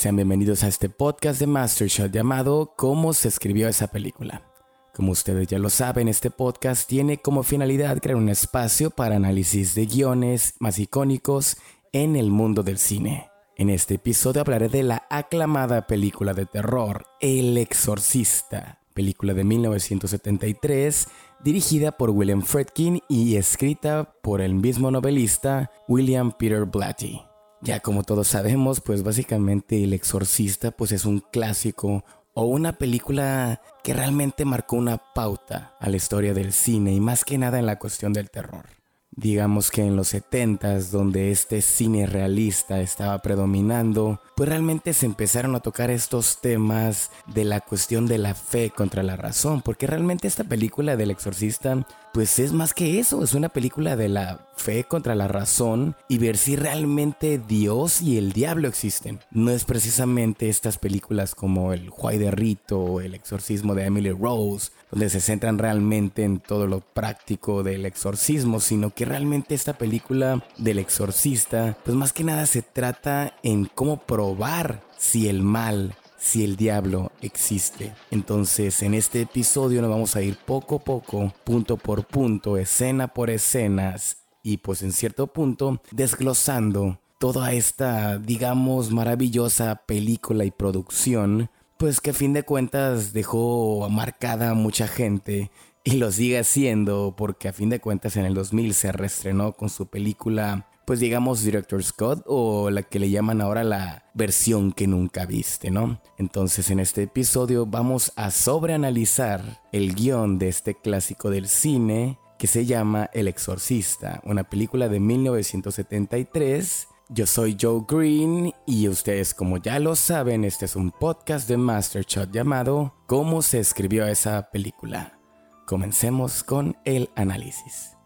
Sean bienvenidos a este podcast de Mastershot llamado ¿Cómo se escribió esa película? Como ustedes ya lo saben, este podcast tiene como finalidad crear un espacio para análisis de guiones más icónicos en el mundo del cine. En este episodio hablaré de la aclamada película de terror El Exorcista, película de 1973 dirigida por William Friedkin y escrita por el mismo novelista William Peter Blatty. Ya como todos sabemos, pues básicamente El Exorcista pues es un clásico o una película que realmente marcó una pauta a la historia del cine y más que nada en la cuestión del terror. Digamos que en los 70s, donde este cine realista estaba predominando, pues realmente se empezaron a tocar estos temas de la cuestión de la fe contra la razón, porque realmente esta película del exorcista pues es más que eso, es una película de la fe contra la razón y ver si realmente Dios y el diablo existen. No es precisamente estas películas como El Juay de Rito o El exorcismo de Emily Rose, donde se centran realmente en todo lo práctico del exorcismo, sino que realmente esta película del exorcista, pues más que nada se trata en cómo probar si el mal si el diablo existe. Entonces en este episodio nos vamos a ir poco a poco, punto por punto, escena por escenas y pues en cierto punto desglosando toda esta, digamos, maravillosa película y producción, pues que a fin de cuentas dejó marcada a mucha gente y lo sigue haciendo porque a fin de cuentas en el 2000 se reestrenó con su película pues digamos Director Scott o la que le llaman ahora la versión que nunca viste, ¿no? Entonces en este episodio vamos a sobreanalizar el guion de este clásico del cine que se llama El Exorcista, una película de 1973 yo soy Joe Green y ustedes como ya lo saben, este es un podcast de Master Shot llamado ¿Cómo se escribió esa película? Comencemos con el análisis.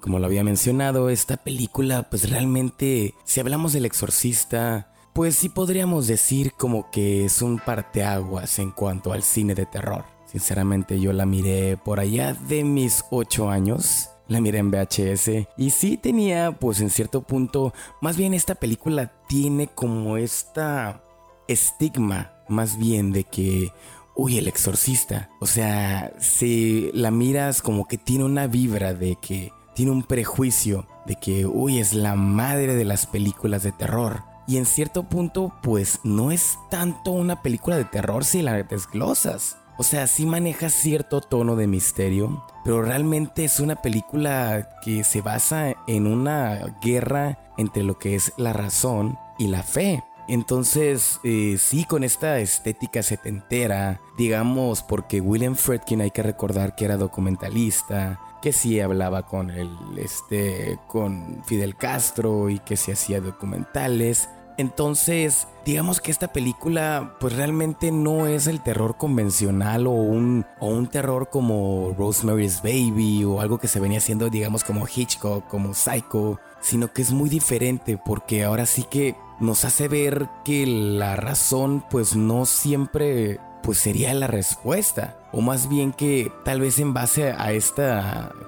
Como lo había mencionado, esta película, pues realmente, si hablamos del exorcista, pues sí podríamos decir como que es un parteaguas en cuanto al cine de terror. Sinceramente yo la miré por allá de mis 8 años. La miré en VHS y sí tenía pues en cierto punto, más bien esta película tiene como esta estigma más bien de que uy, el exorcista. O sea, si la miras como que tiene una vibra de que tiene un prejuicio de que, uy, es la madre de las películas de terror. Y en cierto punto, pues no es tanto una película de terror si la desglosas. O sea, sí maneja cierto tono de misterio, pero realmente es una película que se basa en una guerra entre lo que es la razón y la fe. Entonces, eh, sí, con esta estética setentera, digamos, porque William Friedkin hay que recordar que era documentalista, que sí hablaba con el, este, con Fidel Castro y que se hacía documentales. Entonces, digamos que esta película pues realmente no es el terror convencional o un, o un terror como Rosemary's Baby o algo que se venía haciendo digamos como Hitchcock, como Psycho, sino que es muy diferente porque ahora sí que nos hace ver que la razón pues no siempre pues sería la respuesta o más bien que tal vez en base a este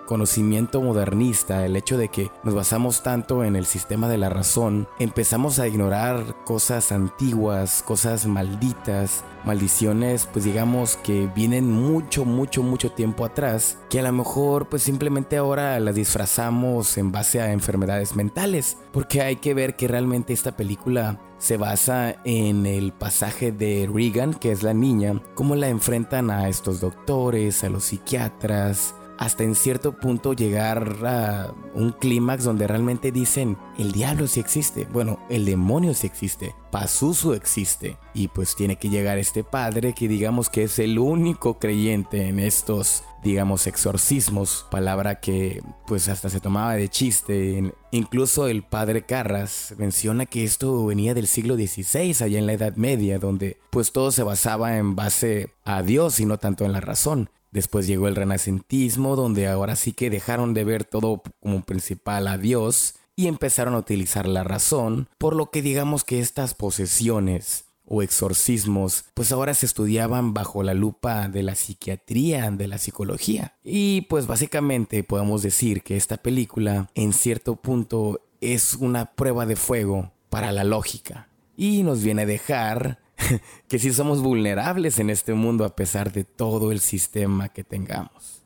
conocimiento modernista, el hecho de que nos basamos tanto en el sistema de la razón, empezamos a ignorar cosas antiguas, cosas malditas, maldiciones pues digamos que vienen mucho, mucho, mucho tiempo atrás, que a lo mejor pues simplemente ahora las disfrazamos en base a enfermedades mentales, porque hay que ver que realmente esta película se basa en el pasaje de Regan, que es la niña, cómo la enfrentan a estos doctores, a los psiquiatras, hasta en cierto punto llegar a un clímax donde realmente dicen, el diablo sí existe, bueno, el demonio sí existe, Pazuzu existe, y pues tiene que llegar este padre que digamos que es el único creyente en estos, digamos, exorcismos, palabra que pues hasta se tomaba de chiste, incluso el padre Carras menciona que esto venía del siglo XVI, allá en la Edad Media, donde pues todo se basaba en base a Dios y no tanto en la razón. Después llegó el renacentismo, donde ahora sí que dejaron de ver todo como principal a Dios y empezaron a utilizar la razón, por lo que digamos que estas posesiones o exorcismos, pues ahora se estudiaban bajo la lupa de la psiquiatría, de la psicología. Y pues básicamente podemos decir que esta película en cierto punto es una prueba de fuego para la lógica. y nos viene a dejar que sí somos vulnerables en este mundo a pesar de todo el sistema que tengamos.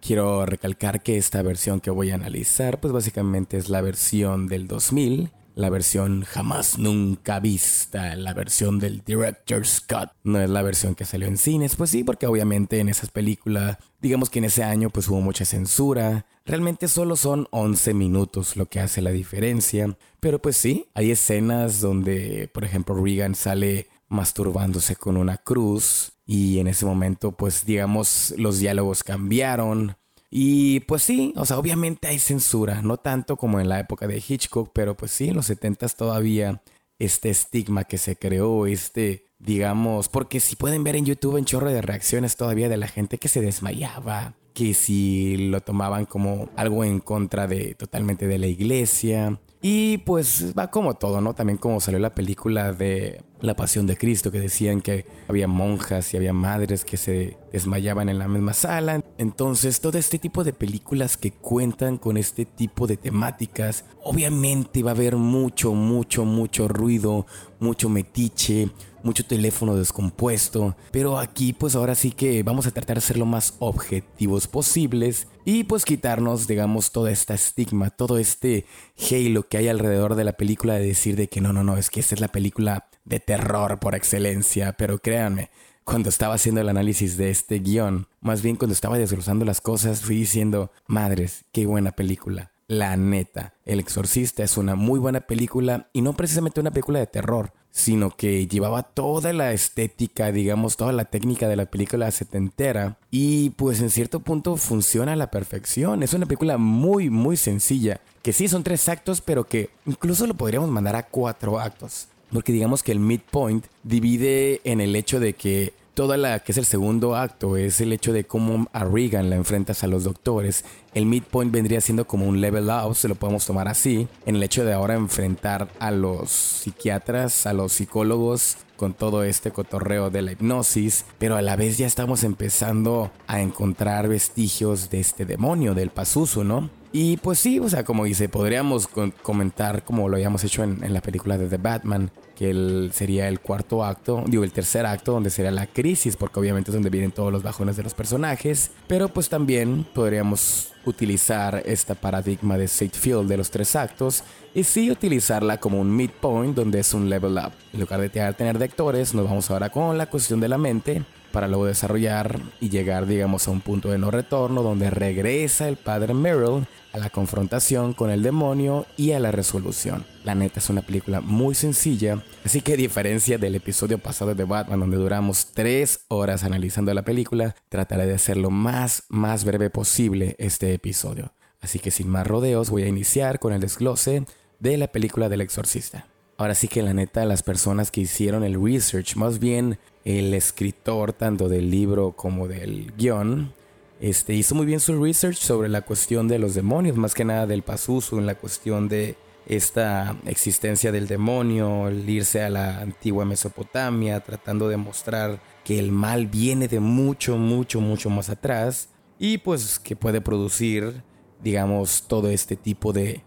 Quiero recalcar que esta versión que voy a analizar pues básicamente es la versión del 2000 la versión jamás nunca vista, la versión del Director's Cut. No es la versión que salió en cines, pues sí, porque obviamente en esas películas, digamos que en ese año pues hubo mucha censura. Realmente solo son 11 minutos lo que hace la diferencia. Pero pues sí, hay escenas donde, por ejemplo, Regan sale masturbándose con una cruz y en ese momento pues digamos los diálogos cambiaron. Y pues sí, o sea, obviamente hay censura, no tanto como en la época de Hitchcock, pero pues sí, en los 70 todavía este estigma que se creó, este, digamos, porque si pueden ver en YouTube en chorro de reacciones todavía de la gente que se desmayaba, que si lo tomaban como algo en contra de totalmente de la iglesia, y pues va como todo, ¿no? También como salió la película de La Pasión de Cristo, que decían que había monjas y había madres que se desmayaban en la misma sala. Entonces, todo este tipo de películas que cuentan con este tipo de temáticas, obviamente va a haber mucho, mucho, mucho ruido, mucho metiche, mucho teléfono descompuesto, pero aquí pues ahora sí que vamos a tratar de ser lo más objetivos posibles y pues quitarnos, digamos, toda esta estigma, todo este halo que hay alrededor de la película de decir de que no, no, no, es que esta es la película de terror por excelencia, pero créanme, cuando estaba haciendo el análisis de este guion, más bien cuando estaba desglosando las cosas, fui diciendo, madres, qué buena película. La neta, El Exorcista es una muy buena película y no precisamente una película de terror, sino que llevaba toda la estética, digamos, toda la técnica de la película setentera y pues en cierto punto funciona a la perfección. Es una película muy, muy sencilla, que sí son tres actos, pero que incluso lo podríamos mandar a cuatro actos. Porque digamos que el midpoint divide en el hecho de que toda la que es el segundo acto es el hecho de cómo a Regan la enfrentas a los doctores. El midpoint vendría siendo como un level out, se lo podemos tomar así, en el hecho de ahora enfrentar a los psiquiatras, a los psicólogos con todo este cotorreo de la hipnosis, pero a la vez ya estamos empezando a encontrar vestigios de este demonio, del Pazuzu, ¿no? Y pues sí, o sea, como dice, podríamos comentar como lo habíamos hecho en, en la película de The Batman, que sería el cuarto acto, digo el tercer acto, donde sería la crisis, porque obviamente es donde vienen todos los bajones de los personajes, pero pues también podríamos utilizar esta paradigma de Field de los tres actos y sí utilizarla como un midpoint donde es un level up. En lugar de tener de actores, nos vamos ahora con la cuestión de la mente para luego desarrollar y llegar digamos a un punto de no retorno donde regresa el padre Merrill a la confrontación con el demonio y a la resolución. La neta es una película muy sencilla, así que a diferencia del episodio pasado de Batman donde duramos 3 horas analizando la película, trataré de hacer lo más, más breve posible este episodio. Así que sin más rodeos voy a iniciar con el desglose de la película del exorcista. Ahora sí que la neta, las personas que hicieron el research, más bien el escritor tanto del libro como del guion, este, hizo muy bien su research sobre la cuestión de los demonios, más que nada del Pazuzu, en la cuestión de esta existencia del demonio, el irse a la antigua Mesopotamia, tratando de mostrar que el mal viene de mucho, mucho, mucho más atrás y pues que puede producir, digamos, todo este tipo de,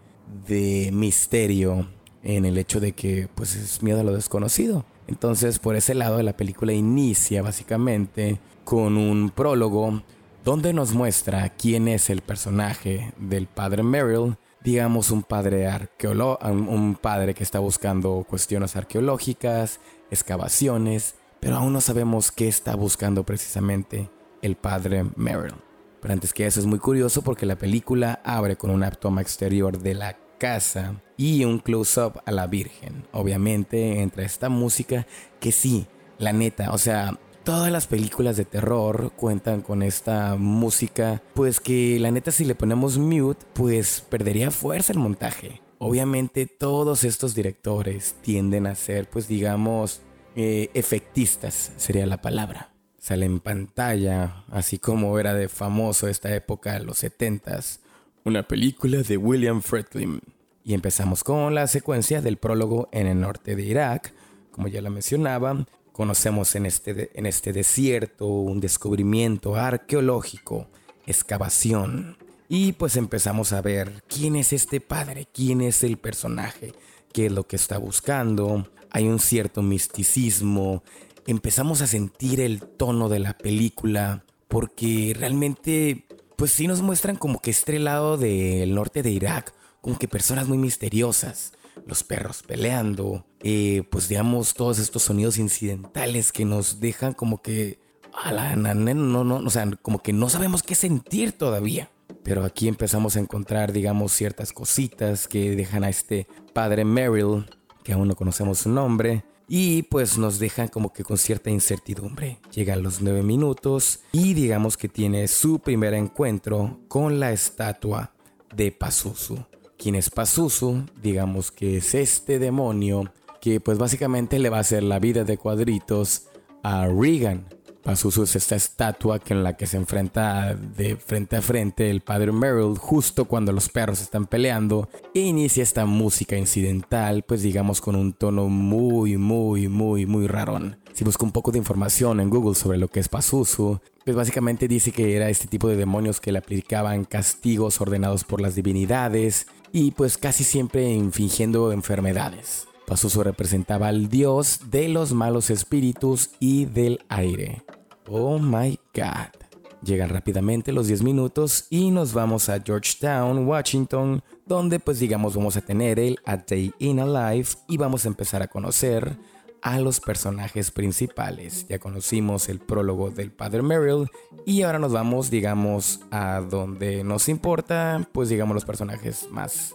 de misterio en el hecho de que pues es miedo a lo desconocido. Entonces por ese lado la película inicia básicamente con un prólogo donde nos muestra quién es el personaje del padre Merrill, digamos un padre arqueólogo, un padre que está buscando cuestiones arqueológicas, excavaciones, pero aún no sabemos qué está buscando precisamente el padre Merrill. Pero antes que eso es muy curioso porque la película abre con una toma exterior de la casa y un close-up a la Virgen. Obviamente entra esta música que sí, la neta, o sea, Todas las películas de terror cuentan con esta música, pues que la neta si le ponemos mute, pues perdería fuerza el montaje. Obviamente todos estos directores tienden a ser, pues digamos, eh, efectistas, sería la palabra. Sale en pantalla, así como era de famoso esta época, los 70s, una película de William Friedkin. Y empezamos con la secuencia del prólogo en el norte de Irak, como ya la mencionaba, Conocemos en este, en este desierto un descubrimiento arqueológico, excavación. Y pues empezamos a ver quién es este padre, quién es el personaje, qué es lo que está buscando. hay un cierto misticismo, empezamos a sentir el tono de la película, porque realmente, pues sí nos muestran como que este lado del norte de Irak, como que personas muy misteriosas, los perros peleando, eh, pues digamos todos estos sonidos incidentales que nos dejan como que, a la no, no, o sea, como que no sabemos qué sentir todavía. Pero aquí empezamos a encontrar, digamos, ciertas cositas que dejan a este padre Merrill, que aún no conocemos su nombre, y pues nos dejan como que con cierta incertidumbre. Llegan los nueve minutos y digamos que tiene su primer encuentro con la estatua de Pazuzu. ¿Quién es Pazuzu? Digamos que es este demonio que pues básicamente le va a hacer la vida de cuadritos a Regan, Pazuzu es esta estatua que en la que se enfrenta de frente a frente el padre Merrill justo cuando los perros están peleando e inicia esta música incidental, pues digamos con un tono muy, muy, muy, muy rarón. Si busco un poco de información en Google sobre lo que es Pazuzu, pues básicamente dice que era este tipo de demonios que le aplicaban castigos ordenados por las divinidades y pues casi siempre infringiendo enfermedades. Pazuzu representaba al dios de los malos espíritus y del aire. Oh my god. Llegan rápidamente los 10 minutos y nos vamos a Georgetown, Washington, donde pues digamos vamos a tener el A Day in a Life y vamos a empezar a conocer a los personajes principales. Ya conocimos el prólogo del padre Merrill y ahora nos vamos digamos a donde nos importa pues digamos los personajes más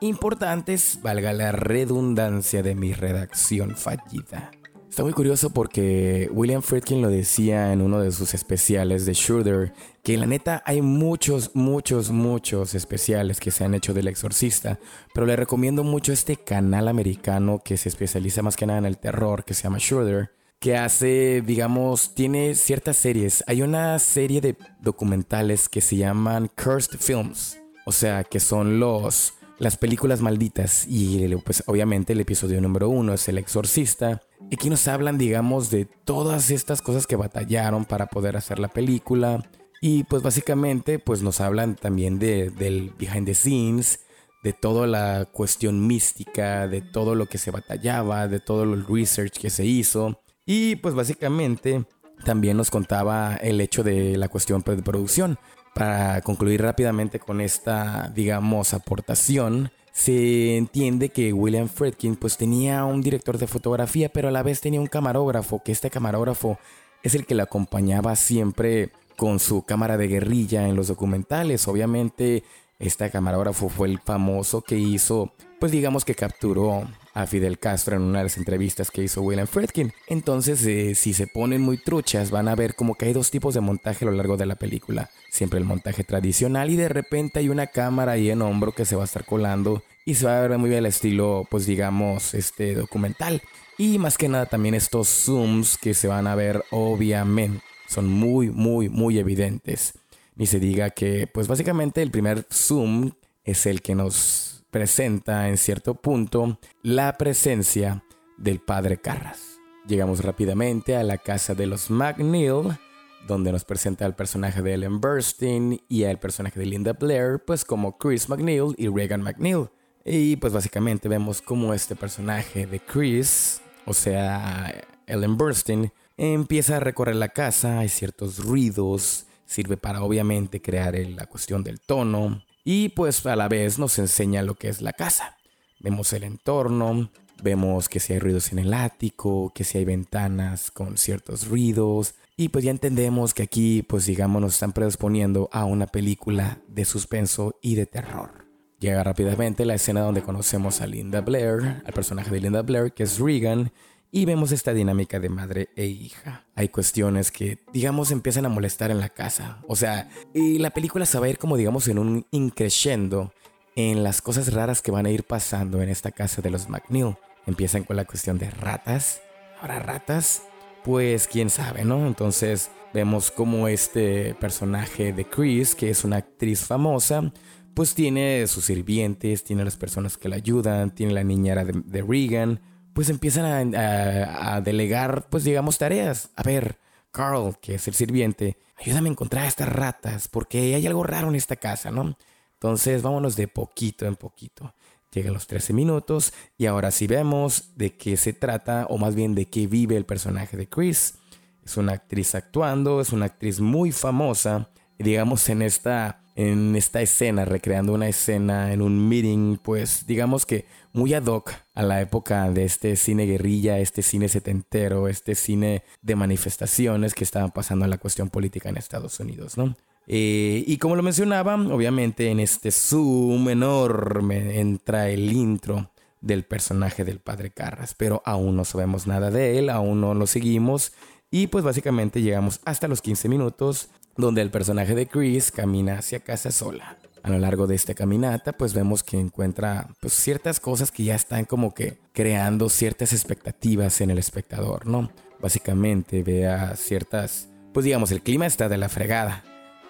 importantes, valga la redundancia de mi redacción fallida. Está muy curioso porque William Friedkin lo decía en uno de sus especiales de Schroeder, que la neta hay muchos, muchos, muchos especiales que se han hecho del exorcista, pero le recomiendo mucho este canal americano que se especializa más que nada en el terror, que se llama Schroeder, que hace, digamos, tiene ciertas series. Hay una serie de documentales que se llaman Cursed Films, o sea, que son los las películas malditas y pues obviamente el episodio número uno es El Exorcista. Aquí nos hablan digamos de todas estas cosas que batallaron para poder hacer la película y pues básicamente pues nos hablan también de, del behind the scenes, de toda la cuestión mística, de todo lo que se batallaba, de todo el research que se hizo y pues básicamente también nos contaba el hecho de la cuestión de producción para concluir rápidamente con esta, digamos, aportación, se entiende que William Friedkin pues tenía un director de fotografía, pero a la vez tenía un camarógrafo, que este camarógrafo es el que le acompañaba siempre con su cámara de guerrilla en los documentales. Obviamente, este camarógrafo fue el famoso que hizo, pues digamos que capturó a Fidel Castro en una de las entrevistas que hizo William Friedkin. Entonces, eh, si se ponen muy truchas, van a ver como que hay dos tipos de montaje a lo largo de la película. Siempre el montaje tradicional y de repente hay una cámara ahí en hombro que se va a estar colando y se va a ver muy bien el estilo, pues digamos, este documental. Y más que nada también estos zooms que se van a ver obviamente son muy, muy, muy evidentes. Ni se diga que, pues básicamente el primer zoom es el que nos presenta en cierto punto la presencia del padre Carras. Llegamos rápidamente a la casa de los McNeil, donde nos presenta al personaje de Ellen Burstyn y al personaje de Linda Blair, pues como Chris McNeil y Reagan McNeil. Y pues básicamente vemos como este personaje de Chris, o sea, Ellen Burstyn, empieza a recorrer la casa, hay ciertos ruidos, sirve para obviamente crear la cuestión del tono, y pues a la vez nos enseña lo que es la casa. Vemos el entorno, vemos que si hay ruidos en el ático, que si hay ventanas con ciertos ruidos y pues ya entendemos que aquí pues digamos nos están predisponiendo a una película de suspenso y de terror. Llega rápidamente la escena donde conocemos a Linda Blair, al personaje de Linda Blair que es Regan y vemos esta dinámica de madre e hija. Hay cuestiones que, digamos, empiezan a molestar en la casa. O sea, y la película se va a ir como, digamos, en un increciendo en las cosas raras que van a ir pasando en esta casa de los McNeil. Empiezan con la cuestión de ratas. Ahora ratas, pues quién sabe, ¿no? Entonces vemos como este personaje de Chris, que es una actriz famosa, pues tiene sus sirvientes, tiene las personas que la ayudan, tiene la niñera de Regan pues empiezan a, delegar, pues digamos, tareas. A ver, Carl, que es el sirviente, ayúdame a encontrar a estas ratas, porque hay algo raro en esta casa, ¿no? Entonces, vámonos de poquito en poquito. Llegan los 13 minutos y ahora sí vemos de qué se trata o más bien de qué vive el personaje de Chris. Es una actriz actuando, es una actriz muy famosa. Digamos en esta, en esta escena, recreando una escena en un meeting, pues digamos que muy ad hoc a la época de este cine guerrilla, este cine setentero, este cine de manifestaciones que estaban pasando en la cuestión política en Estados Unidos, ¿no? Eh, y como lo mencionaba, obviamente en este zoom enorme entra el intro del personaje del padre Carras, pero aún no sabemos nada de él, aún no lo seguimos y pues básicamente llegamos hasta los 15 minutos donde el personaje de Chris camina hacia casa sola. A lo largo de esta caminata pues vemos que encuentra pues ciertas cosas que ya están como que creando ciertas expectativas en el espectador, ¿no? Básicamente vea ciertas, pues digamos el clima está de la fregada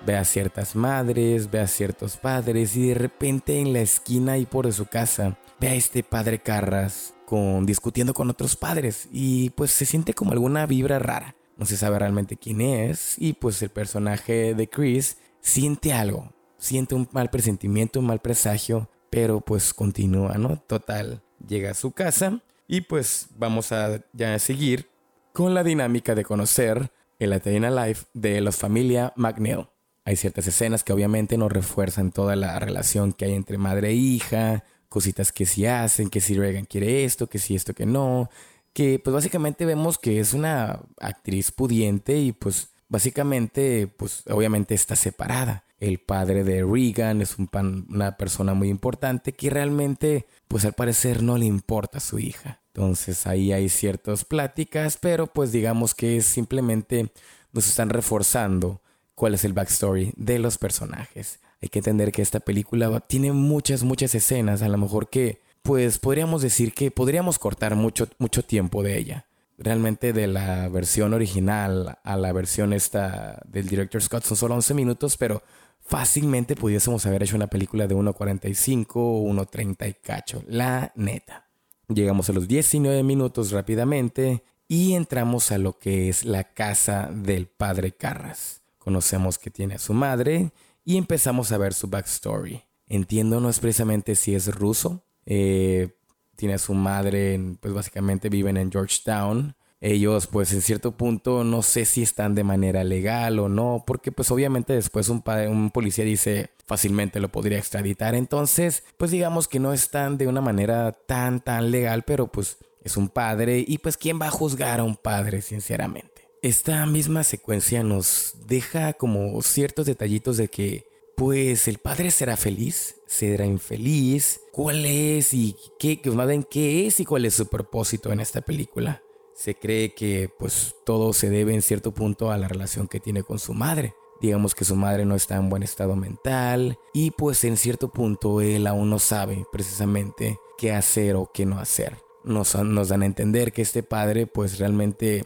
ve a ciertas madres, ve a ciertos padres y de repente en la esquina y por su casa ve a este padre Carras con, discutiendo con otros padres y pues se siente como alguna vibra rara. No se sabe realmente quién es y pues el personaje de Chris siente algo, siente un mal presentimiento, un mal presagio, pero pues continúa, ¿no? Total, llega a su casa y pues vamos a ya seguir con la dinámica de conocer el Athena Life de la familia McNeil. Hay ciertas escenas que obviamente nos refuerzan toda la relación que hay entre madre e hija, cositas que si hacen, que si Reagan quiere esto, que si esto que no, que pues básicamente vemos que es una actriz pudiente y pues básicamente pues obviamente está separada. El padre de Reagan es un una persona muy importante que realmente pues al parecer no le importa a su hija. Entonces ahí hay ciertas pláticas, pero pues digamos que simplemente nos están reforzando cuál es el backstory de los personajes. Hay que entender que esta película tiene muchas, muchas escenas, a lo mejor que, pues podríamos decir que podríamos cortar mucho, mucho tiempo de ella. Realmente de la versión original a la versión esta del director Scott son solo 11 minutos, pero fácilmente pudiésemos haber hecho una película de 1.45 o 1.30 y cacho. La neta. Llegamos a los 19 minutos rápidamente y entramos a lo que es la casa del padre Carras. Conocemos que tiene a su madre y empezamos a ver su backstory. Entiendo no es precisamente si es ruso. Eh, tiene a su madre, pues básicamente viven en Georgetown. Ellos pues en cierto punto no sé si están de manera legal o no, porque pues obviamente después un, un policía dice fácilmente lo podría extraditar. Entonces pues digamos que no están de una manera tan tan legal, pero pues es un padre y pues ¿quién va a juzgar a un padre sinceramente? Esta misma secuencia nos deja como ciertos detallitos de que, pues, el padre será feliz, será infeliz, cuál es y qué, que qué es y cuál es su propósito en esta película. Se cree que, pues, todo se debe en cierto punto a la relación que tiene con su madre. Digamos que su madre no está en buen estado mental y, pues, en cierto punto él aún no sabe precisamente qué hacer o qué no hacer. Nos, nos dan a entender que este padre, pues, realmente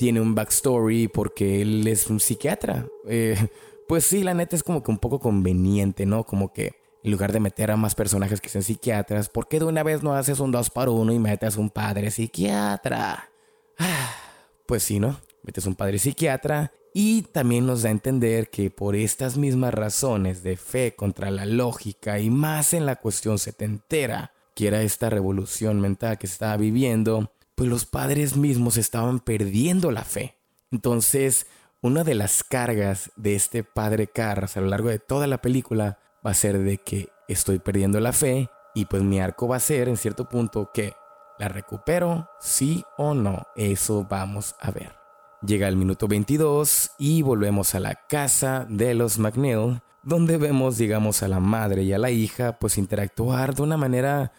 tiene un backstory porque él es un psiquiatra. Eh, pues sí, la neta es como que un poco conveniente, ¿no? Como que en lugar de meter a más personajes que sean psiquiatras, ¿por qué de una vez no haces un 2 por 1 y metes un padre psiquiatra? Ah, pues sí, ¿no? Metes un padre psiquiatra y también nos da a entender que por estas mismas razones de fe contra la lógica y más en la cuestión setentera, que era esta revolución mental que se estaba viviendo, pues los padres mismos estaban perdiendo la fe. Entonces, una de las cargas de este padre Carras a lo largo de toda la película va a ser de que estoy perdiendo la fe y pues mi arco va a ser en cierto punto que la recupero, sí o no. Eso vamos a ver. Llega el minuto 22 y volvemos a la casa de los McNeil, donde vemos, digamos, a la madre y a la hija pues interactuar de una manera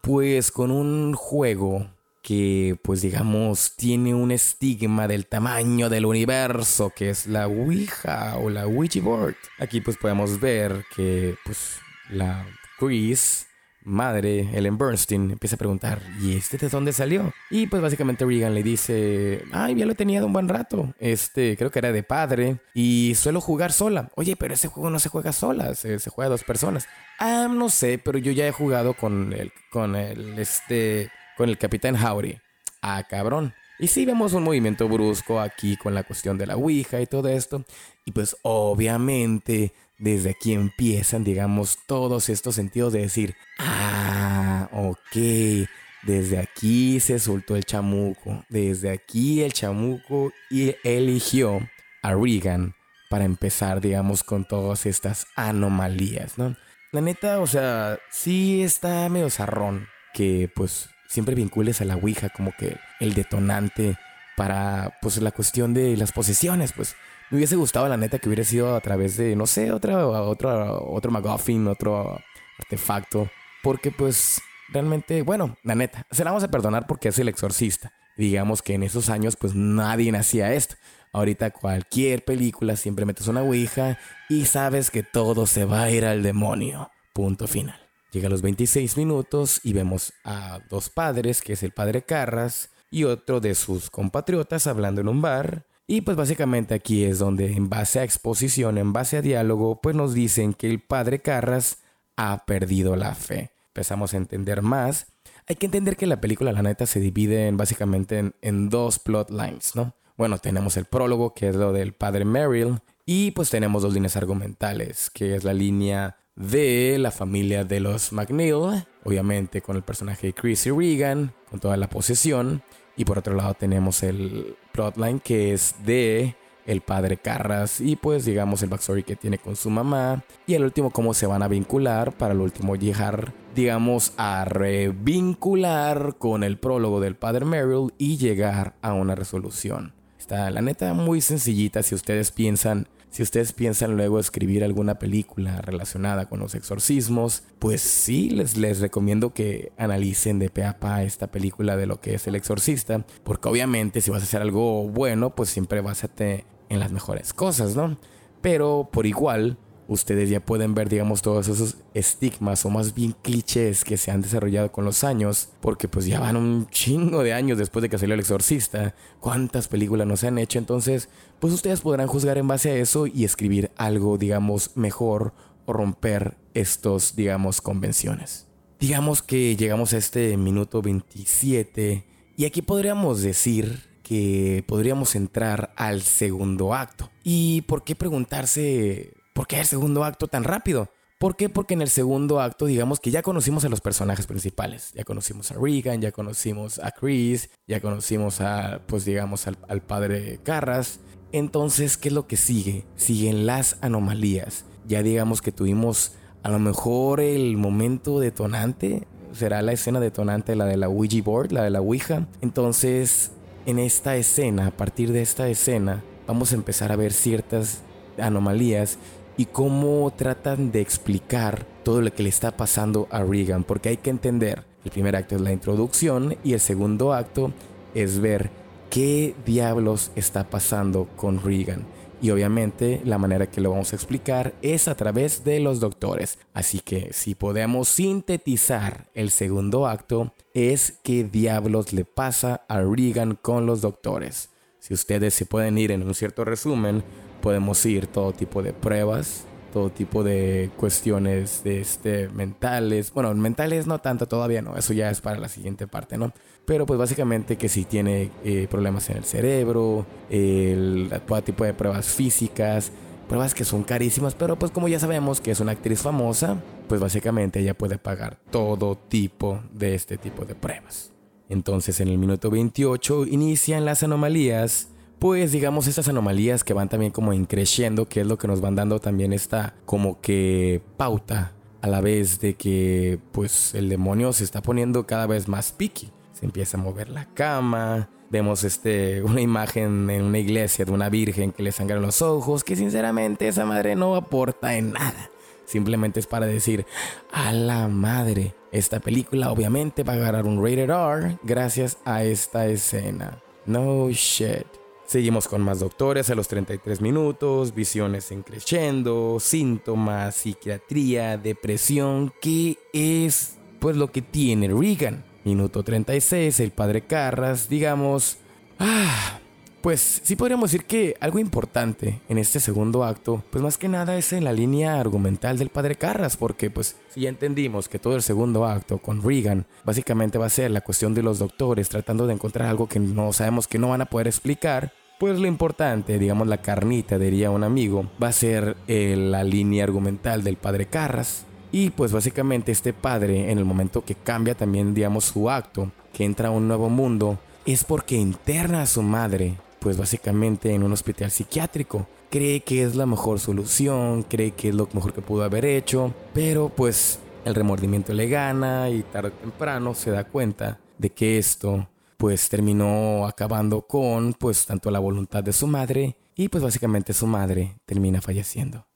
pues con un juego que pues digamos tiene un estigma del tamaño del universo que es la Ouija o la Ouija board. Aquí pues podemos ver que pues la Chris madre, Ellen Bernstein, empieza a preguntar, ¿y este de dónde salió? Y pues básicamente Regan le dice, ay, ya lo tenía de un buen rato. Este, creo que era de padre y suelo jugar sola. Oye, pero ese juego no se juega sola, se, juega dos personas. Ah, no sé, pero yo ya he jugado con el, con el, este, con el capitán Howdy. Ah, cabrón. Y sí vemos un movimiento brusco aquí con la cuestión de la Ouija y todo esto. Y pues obviamente desde aquí empiezan, digamos, todos estos sentidos de decir, ah, ok, desde aquí se soltó el chamuco, desde aquí el chamuco y eligió a Regan para empezar, digamos, con todas estas anomalías, ¿no? La neta, o sea, sí está medio zarrón que pues siempre vincules a la Ouija como que el detonante para pues la cuestión de las posesiones, pues me hubiese gustado la neta que hubiera sido a través de, no sé, otra, otra, otro McGuffin, otro artefacto, porque pues realmente, bueno, la neta, se la vamos a perdonar porque es el exorcista. Digamos que en esos años pues nadie hacía esto. Ahorita cualquier película siempre metes una ouija y sabes que todo se va a ir al demonio. Punto final. Llega a los 26 minutos y vemos a dos padres, que es el padre Carras y otro de sus compatriotas hablando en un bar. Y pues básicamente aquí es donde en base a exposición, en base a diálogo, pues nos dicen que el padre Carras ha perdido la fe. Empezamos a entender más. Hay que entender que la película, la neta, se divide en, básicamente en, en dos plot lines, ¿no? Bueno, tenemos el prólogo, que es lo del padre Merrill, y pues tenemos dos líneas argumentales, que es la línea de la familia de los McNeil, obviamente con el personaje de Chrissy Regan, con toda la posesión, y por otro lado tenemos el plotline que es de el padre Carras y pues digamos el backstory que tiene con su mamá y el último cómo se van a vincular para el último llegar digamos a revincular con el prólogo del padre Merrill y llegar a una resolución. Está la neta muy sencillita si ustedes piensan si ustedes piensan luego escribir alguna película relacionada con los exorcismos, pues sí, les, les recomiendo que analicen de pe a pa esta película de lo que es el exorcista, porque obviamente si vas a hacer algo bueno, pues siempre vas a te en las mejores cosas, ¿no? Pero por igual, ustedes ya pueden ver, digamos, todos esos estigmas o más bien clichés que se han desarrollado con los años, porque pues ya van un chingo de años después de que salió El Exorcista, cuántas películas nos han hecho, entonces, pues ustedes podrán juzgar en base a eso y escribir algo, digamos, mejor o romper estos, digamos, convenciones. Digamos que llegamos a este minuto 27 y aquí podríamos decir que podríamos entrar al segundo acto. ¿Y por qué preguntarse por qué el segundo acto tan rápido? ¿Por qué? Porque en el segundo acto, digamos que ya conocimos a los personajes principales. Ya conocimos a Regan, ya conocimos a Chris, ya conocimos a, pues digamos, al, al padre Carras. Entonces, ¿qué es lo que sigue? Siguen las anomalías. Ya digamos que tuvimos a lo mejor el momento detonante. Será la escena detonante, la de la Ouija board, la de la Ouija. Entonces, en esta escena, a partir de esta escena, vamos a empezar a ver ciertas anomalías y cómo tratan de explicar todo lo que le está pasando a Regan, porque hay que entender, el primer acto es la introducción y el segundo acto es ver qué diablos está pasando con Regan. Y obviamente la manera que lo vamos a explicar es a través de los doctores. Así que si podemos sintetizar el segundo acto es qué diablos le pasa a Regan con los doctores. Si ustedes se pueden ir en un cierto resumen, podemos ir todo tipo de pruebas, todo tipo de cuestiones de este, mentales. Bueno, mentales no tanto todavía, no, eso ya es para la siguiente parte, ¿no? Pero pues básicamente que si tiene eh, problemas en el cerebro, el, todo tipo de pruebas físicas, pruebas que son carísimas, pero pues como ya sabemos que es una actriz famosa, pues básicamente ella puede pagar todo tipo de este tipo de pruebas. Entonces en el minuto 28 inician las anomalías pues digamos estas anomalías que van también como increciendo, que es lo que nos van dando también esta como que pauta a la vez de que pues el demonio se está poniendo cada vez más picky. Se empieza a mover la cama, vemos este una imagen en una iglesia de una virgen que le sangran los ojos, que sinceramente esa madre no aporta en nada. Simplemente es para decir, a la madre, esta película obviamente va a agarrar un rated R gracias a esta escena. No shit. Seguimos con más doctores a los 33 minutos, visiones en creciendo, síntomas, psiquiatría, depresión, ¿qué es pues lo que tiene Regan? Minuto 36, el padre Carras, digamos, ah, pues sí podríamos decir que algo importante en este segundo acto, pues más que nada es en la línea argumental del padre Carras, porque pues si ya entendimos que todo el segundo acto con Regan básicamente va a ser la cuestión de los doctores tratando de encontrar algo que no sabemos que no van a poder explicar, pues lo importante, digamos la carnita, diría un amigo, va a ser eh, la línea argumental del padre Carras. Y pues básicamente este padre en el momento que cambia también digamos su acto, que entra a un nuevo mundo, es porque interna a su madre, pues básicamente en un hospital psiquiátrico. Cree que es la mejor solución, cree que es lo mejor que pudo haber hecho, pero pues el remordimiento le gana y tarde o temprano se da cuenta de que esto pues terminó acabando con pues tanto la voluntad de su madre y pues básicamente su madre termina falleciendo.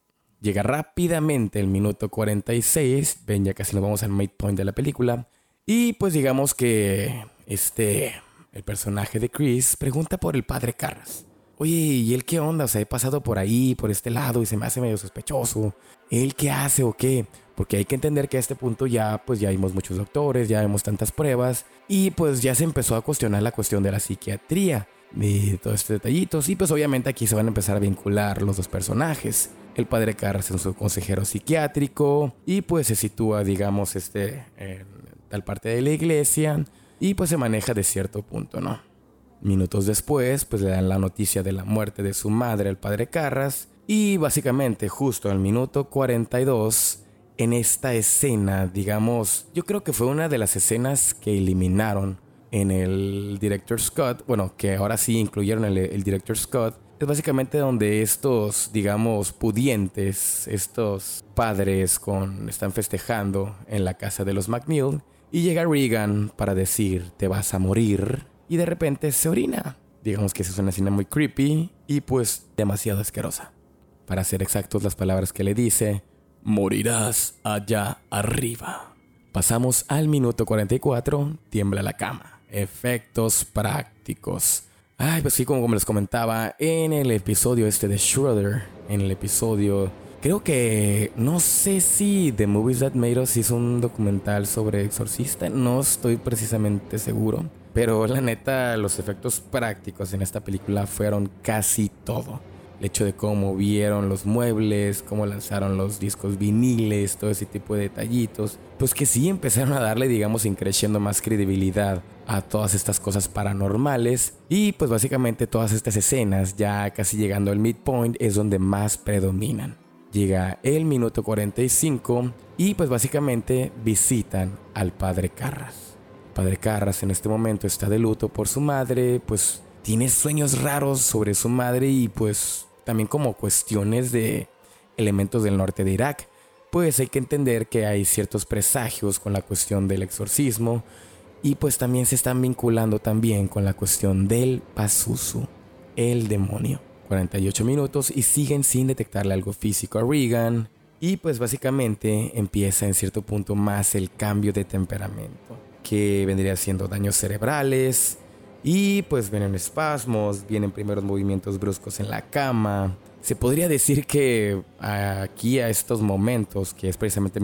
Llega rápidamente el minuto 46, ven ya casi nos vamos al midpoint de la película y pues digamos que este el personaje de Chris pregunta por el padre Carras. Oye, ¿y él qué onda? O sea, he pasado por ahí, por este lado y se me hace medio sospechoso. ¿Él qué hace o qué? Porque hay que entender que a este punto ya, pues ya vimos muchos doctores, ya vemos tantas pruebas y pues ya se empezó a cuestionar la cuestión de la psiquiatría, de todos estos detallitos y pues obviamente aquí se van a empezar a vincular los dos personajes. El padre Carras es su consejero psiquiátrico y pues se sitúa, digamos, este, en tal parte de la iglesia y pues se maneja de cierto punto, ¿no? Minutos después, pues le dan la noticia de la muerte de su madre al padre Carras y básicamente justo al minuto 42 en esta escena, digamos, yo creo que fue una de las escenas que eliminaron en el director Scott, bueno, que ahora sí incluyeron el, el director Scott, es básicamente donde estos, digamos, pudientes, estos padres con, están festejando en la casa de los McNeil y llega Regan para decir, te vas a morir. Y de repente se orina. Digamos que esa es una escena muy creepy y pues demasiado asquerosa. Para ser exactos las palabras que le dice, morirás allá arriba. Pasamos al minuto 44, tiembla la cama. Efectos prácticos. Ay, pues sí, como les comentaba en el episodio este de Schroeder, en el episodio Creo que no sé si The Movies That Made Us hizo un documental sobre Exorcista, no estoy precisamente seguro. Pero la neta, los efectos prácticos en esta película fueron casi todo. El hecho de cómo vieron los muebles, cómo lanzaron los discos viniles, todo ese tipo de detallitos. Pues que sí empezaron a darle, digamos, increciendo más credibilidad a todas estas cosas paranormales. Y pues básicamente todas estas escenas, ya casi llegando al midpoint, es donde más predominan. Llega el minuto 45 y pues básicamente visitan al padre Carras. padre Carras en este momento está de luto por su madre, pues tiene sueños raros sobre su madre y pues también como cuestiones de elementos del norte de Irak. Pues hay que entender que hay ciertos presagios con la cuestión del exorcismo y pues también se están vinculando también con la cuestión del Pazuzu, el demonio. 48 minutos y siguen sin detectarle algo físico a Regan. Y pues básicamente empieza en cierto punto más el cambio de temperamento, que vendría siendo daños cerebrales. Y pues vienen espasmos, vienen primeros movimientos bruscos en la cama. Se podría decir que aquí a estos momentos, que es precisamente,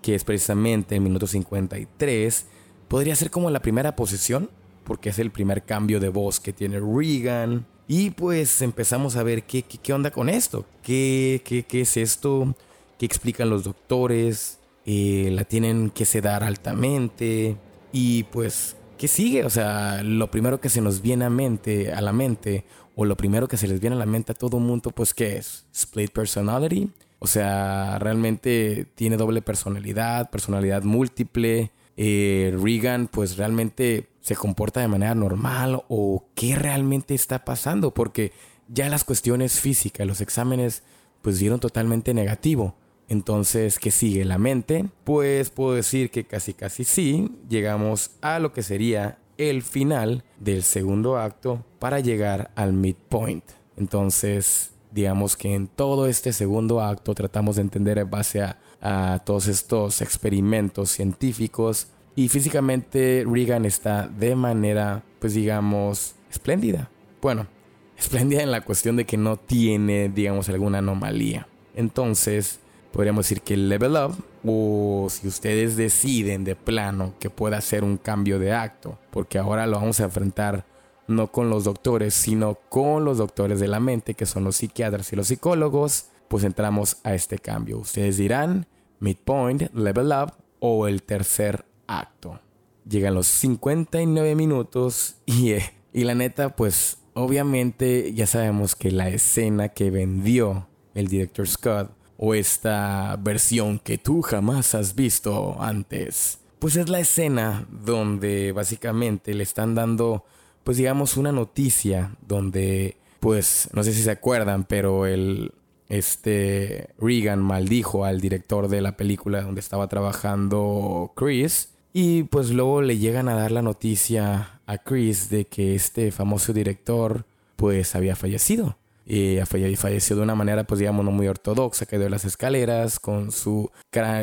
que es precisamente el minuto 53, podría ser como la primera posición, porque es el primer cambio de voz que tiene Regan. Y pues empezamos a ver qué, qué, onda con esto, qué, qué, qué, es esto, qué explican los doctores, eh, la tienen que sedar altamente y pues qué sigue, o sea, lo primero que se nos viene a, mente, a la mente o lo primero que se les viene a la mente a todo mundo pues qué es, split personality, o sea, realmente tiene doble personalidad, personalidad múltiple, eh, Regan pues realmente se comporta de manera normal o qué realmente está pasando, porque ya las cuestiones físicas, los exámenes, pues dieron totalmente negativo. Entonces, ¿qué sigue la mente? Pues puedo decir que casi casi sí, llegamos a lo que sería el final del segundo acto para llegar al midpoint. Entonces, digamos que en todo este segundo acto tratamos de entender en base a, a todos estos experimentos científicos y físicamente Regan está de manera, pues digamos, espléndida. Bueno, espléndida en la cuestión de que no tiene, digamos, alguna anomalía. Entonces, podríamos decir que el level up, o si ustedes deciden de plano que pueda hacer un cambio de acto, porque ahora lo vamos a enfrentar no con los doctores, sino con los doctores de la mente, que son los psiquiatras y los psicólogos, pues entramos a este cambio. Ustedes dirán midpoint, level up o el tercer acto. Llegan los 59 minutos y, eh, y la neta, pues obviamente ya sabemos que la escena que vendió el director Scott o esta versión que tú jamás has visto antes. Pues es la escena donde básicamente le están dando, pues digamos, una noticia donde, pues, no sé si se acuerdan, pero el, este, Regan maldijo al director de la película donde estaba trabajando Chris. Y pues luego le llegan a dar la noticia a Chris de que este famoso director pues había fallecido y falleció de una manera, pues digamos, no muy ortodoxa, quedó de las escaleras con su,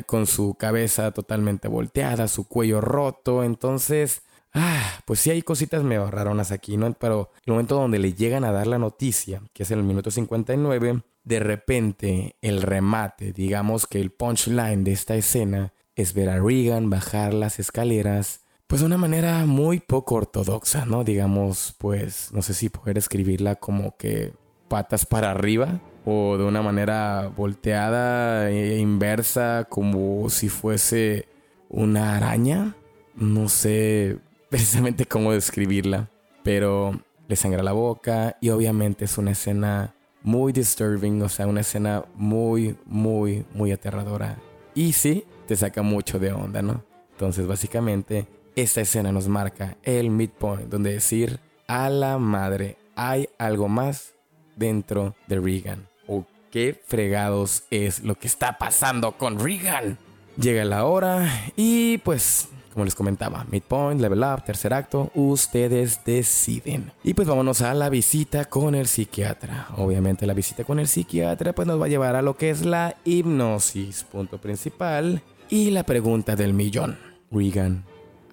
con su cabeza totalmente volteada, su cuello roto, entonces, ah, pues sí hay cositas medio raronas aquí, ¿no? Pero el momento donde le llegan a dar la noticia, que es en el minuto 59, de repente el remate, digamos que el punchline de esta escena es ver a Regan bajar las escaleras pues de una manera muy poco ortodoxa, ¿no? Digamos, pues no sé si poder escribirla como que patas para arriba o de una manera volteada e inversa como si fuese una araña. No sé precisamente cómo describirla, pero le sangra la boca y obviamente es una escena muy disturbing, o sea, una escena muy, muy, muy aterradora. Y sí, te saca mucho de onda, ¿no? Entonces, básicamente, esta escena nos marca el midpoint, donde decir, a la madre, hay algo más dentro de Regan. ¿O qué fregados es lo que está pasando con Regan? Llega la hora y pues, como les comentaba, midpoint, level up, tercer acto, ustedes deciden. Y pues vámonos a la visita con el psiquiatra. Obviamente la visita con el psiquiatra pues nos va a llevar a lo que es la hipnosis, punto principal. Y la pregunta del millón. Regan,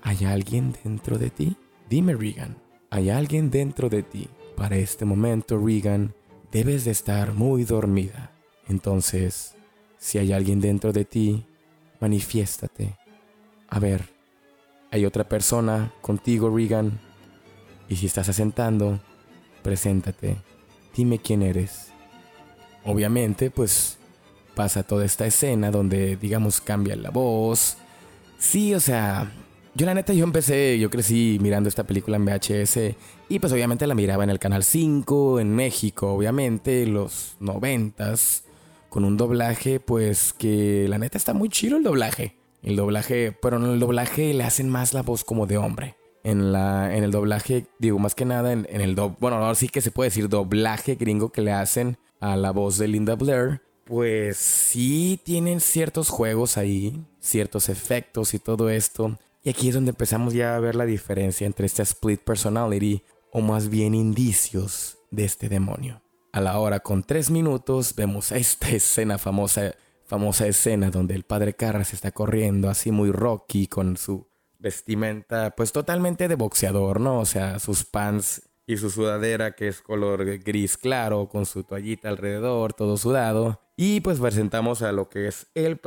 ¿hay alguien dentro de ti? Dime Regan, ¿hay alguien dentro de ti para este momento, Regan, debes de estar muy dormida. Entonces, si hay alguien dentro de ti, manifiéstate. A ver, hay otra persona contigo, Regan. Y si estás asentando, preséntate. Dime quién eres. Obviamente, pues pasa toda esta escena donde, digamos, cambia la voz. Sí, o sea, yo la neta, yo empecé, yo crecí mirando esta película en VHS y pues obviamente la miraba en el Canal 5, en México, obviamente, los noventas, con un doblaje pues que la neta está muy chido el doblaje. El doblaje, pero en el doblaje le hacen más la voz como de hombre. En, la, en el doblaje, digo, más que nada en, en el do, bueno, ahora sí que se puede decir doblaje gringo que le hacen a la voz de Linda Blair. Pues sí tienen ciertos juegos ahí, ciertos efectos y todo esto. Y aquí es donde empezamos ya a ver la diferencia entre esta split personality o más bien indicios de este demonio. A la hora con tres minutos vemos esta escena famosa, famosa escena donde el padre Carras está corriendo así muy rocky con su vestimenta pues totalmente de boxeador, ¿no? O sea, sus pants y su sudadera que es color gris claro con su toallita alrededor, todo sudado. Y pues presentamos a lo que es el,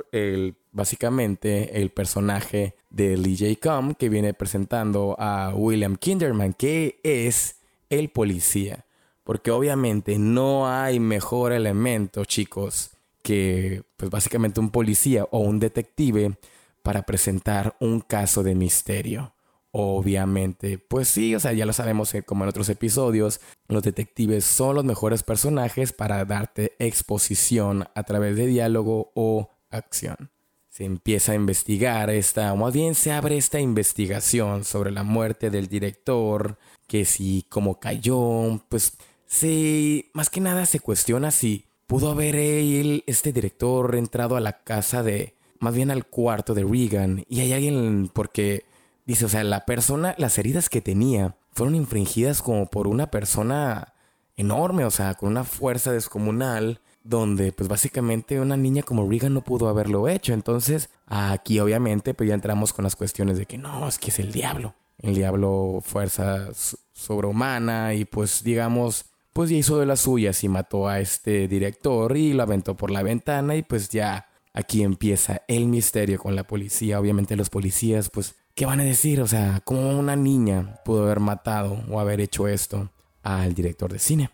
básicamente el personaje de Lee J. Com que viene presentando a William Kinderman, que es el policía. Porque obviamente no hay mejor elemento, chicos, que pues básicamente un policía o un detective para presentar un caso de misterio. Obviamente, pues sí, o sea, ya lo sabemos eh, como en otros episodios, los detectives son los mejores personajes para darte exposición a través de diálogo o acción. Se empieza a investigar esta, o más bien se abre esta investigación sobre la muerte del director, que si como cayó, pues se, más que nada se cuestiona si pudo haber él, este director, entrado a la casa de, más bien al cuarto de Regan, y hay alguien, porque Dice, o sea, la persona, las heridas que tenía fueron infringidas como por una persona enorme, o sea, con una fuerza descomunal, donde pues básicamente una niña como Regan no pudo haberlo hecho. Entonces, aquí obviamente pues ya entramos con las cuestiones de que no, es que es el diablo. El diablo fuerza sobrehumana y pues digamos, pues ya hizo de las suyas y mató a este director y lo aventó por la ventana y pues ya aquí empieza el misterio con la policía. Obviamente los policías pues ¿Qué van a decir? O sea, ¿cómo una niña pudo haber matado o haber hecho esto al director de cine?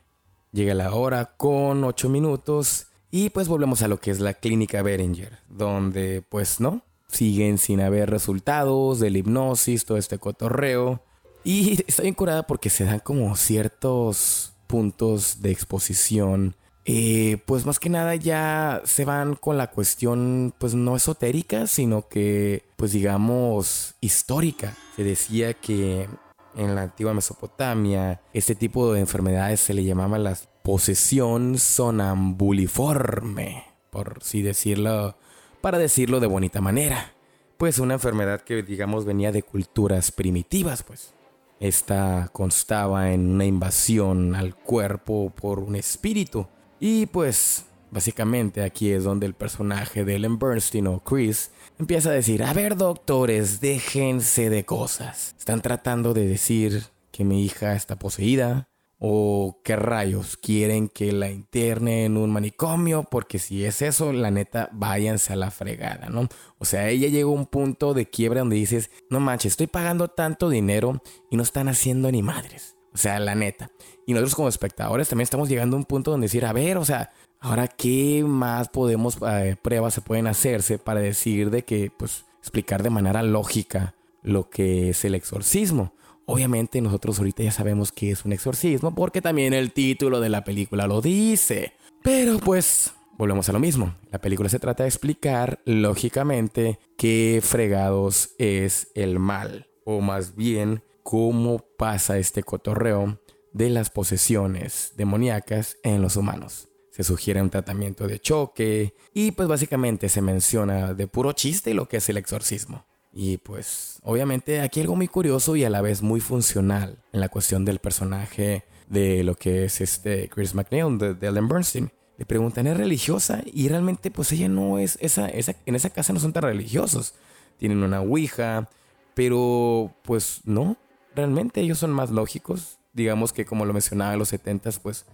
Llega la hora con 8 minutos y pues volvemos a lo que es la clínica Beringer, donde pues no, siguen sin haber resultados del hipnosis, todo este cotorreo. Y está bien curada porque se dan como ciertos puntos de exposición eh, pues más que nada ya se van con la cuestión pues no esotérica, sino que pues digamos histórica. Se decía que en la antigua Mesopotamia este tipo de enfermedades se le llamaba la posesión sonambuliforme, por así decirlo, para decirlo de bonita manera. Pues una enfermedad que digamos venía de culturas primitivas, pues. Esta constaba en una invasión al cuerpo por un espíritu y pues básicamente aquí es donde el personaje de Ellen Bernstein o Chris empieza a decir, a ver doctores, déjense de cosas. Están tratando de decir que mi hija está poseída, o qué rayos quieren que la interne en un manicomio, porque si es eso, la neta, váyanse a la fregada, ¿no? O sea, ella llegó a un punto de quiebra donde dices, no manches, estoy pagando tanto dinero y no están haciendo ni madres. O sea, la neta. Y nosotros como espectadores también estamos llegando a un punto donde decir, a ver, o sea, ahora qué más podemos, eh, pruebas se pueden hacerse para decir de que, pues, explicar de manera lógica lo que es el exorcismo. Obviamente nosotros ahorita ya sabemos que es un exorcismo porque también el título de la película lo dice. Pero pues volvemos a lo mismo. La película se trata de explicar lógicamente qué fregados es el mal. O más bien cómo pasa este cotorreo de las posesiones demoníacas en los humanos. Se sugiere un tratamiento de choque y pues básicamente se menciona de puro chiste lo que es el exorcismo. Y pues obviamente aquí algo muy curioso y a la vez muy funcional en la cuestión del personaje de lo que es este Chris McNeil de, Ellen Bernstein. Le preguntan, ¿es religiosa? Y realmente pues ella no es, esa, esa, en esa casa no son tan religiosos. Tienen una ouija, pero pues no, realmente ellos son más lógicos. Digamos que como lo mencionaba en los 70 pues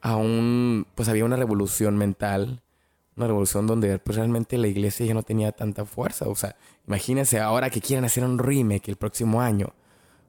aún pues había una revolución mental, una revolución donde pues realmente la iglesia ya no tenía tanta fuerza. O sea, imagínense ahora que quieren hacer un remake el próximo año.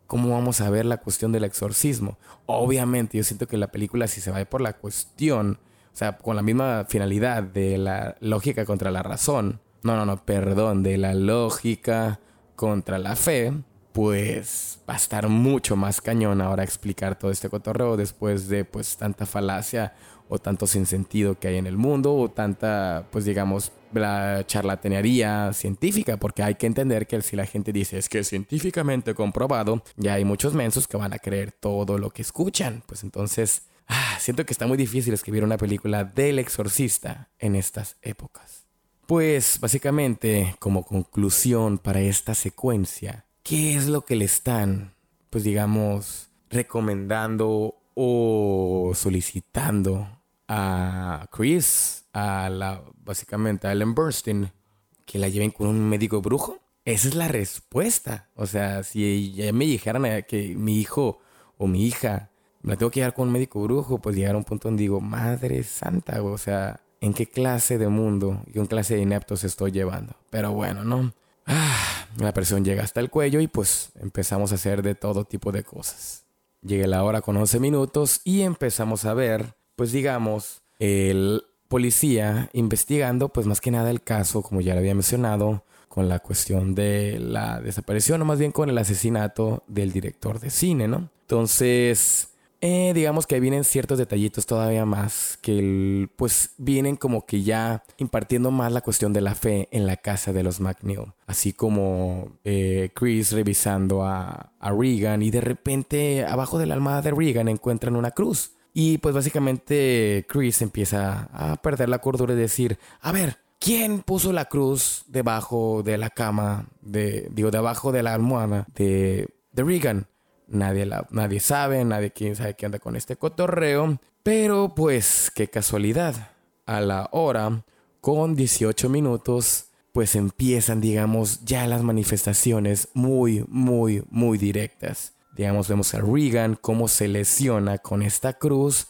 ¿Cómo vamos a ver la cuestión del exorcismo? Obviamente yo siento que la película si se va por la cuestión, o sea, con la misma finalidad de la lógica contra la razón, no, no, no, perdón, de la lógica contra la fe, pues va a estar mucho más cañón ahora explicar todo este cotorreo después de pues tanta falacia o tanto sinsentido que hay en el mundo o tanta pues digamos la charlatanería científica porque hay que entender que si la gente dice es que científicamente comprobado ya hay muchos mensos que van a creer todo lo que escuchan. Pues entonces ah, siento que está muy difícil escribir una película del exorcista en estas épocas. Pues básicamente como conclusión para esta secuencia ¿qué es lo que le están, pues digamos, recomendando o solicitando a Chris, a la, básicamente a Ellen Bernstein, que la lleven con un médico brujo? Esa es la respuesta. O sea, si ya me dijeran que mi hijo o mi hija me la tengo que llevar con un médico brujo, pues llegar a un punto donde digo, madre santa, o sea, ¿en qué clase de mundo y qué clase de ineptos estoy llevando? Pero bueno, ¿no? Ah, la presión llega hasta el cuello y pues empezamos a hacer de todo tipo de cosas. Llega la hora con 11 minutos y empezamos a ver, pues digamos, el policía investigando pues más que nada el caso, como ya lo había mencionado, con la cuestión de la desaparición o más bien con el asesinato del director de cine, ¿no? Entonces, eh, digamos que vienen ciertos detallitos todavía más que pues vienen como que ya impartiendo más la cuestión de la fe en la casa de los McNeil. Así como eh, Chris revisando a, a Regan y de repente abajo de la almohada de Regan encuentran una cruz. Y pues básicamente Chris empieza a perder la cordura y decir, a ver, ¿quién puso la cruz debajo de la cama, de, digo, debajo de la almohada de, de Regan? Nadie, la, nadie sabe, nadie quién sabe qué anda con este cotorreo. Pero pues qué casualidad. A la hora, con 18 minutos, pues empiezan, digamos, ya las manifestaciones muy, muy, muy directas. Digamos, vemos a Regan cómo se lesiona con esta cruz.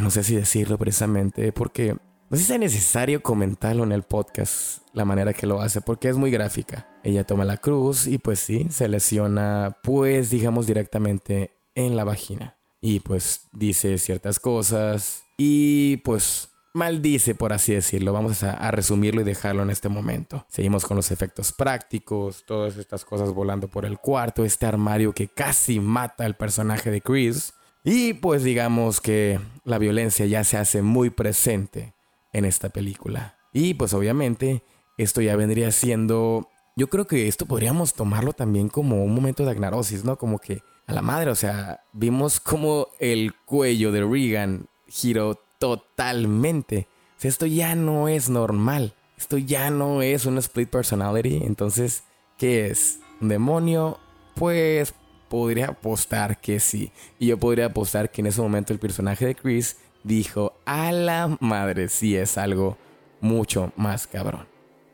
no sé si decirlo precisamente, porque no sé si es necesario comentarlo en el podcast, la manera que lo hace, porque es muy gráfica. Ella toma la cruz y pues sí, se lesiona, pues digamos directamente en la vagina. Y pues dice ciertas cosas y pues maldice, por así decirlo. Vamos a, a, resumirlo y dejarlo en este momento. Seguimos con los efectos prácticos, todas estas cosas volando por el cuarto, este armario que casi mata al personaje de Chris Y pues digamos que la violencia ya se hace muy presente en esta película. Y pues obviamente esto ya vendría siendo... Yo creo que esto podríamos tomarlo también como un momento de agnarosis, ¿no? Como que a la madre, o sea, vimos como el cuello de Regan giró totalmente. O esto ya no es normal. Esto ya no es una split personality. Entonces, ¿qué es? ¿Un demonio? Pues podría apostar que sí. Y yo podría apostar que en ese momento el personaje de Chris dijo, a la madre, sí es algo mucho más cabrón.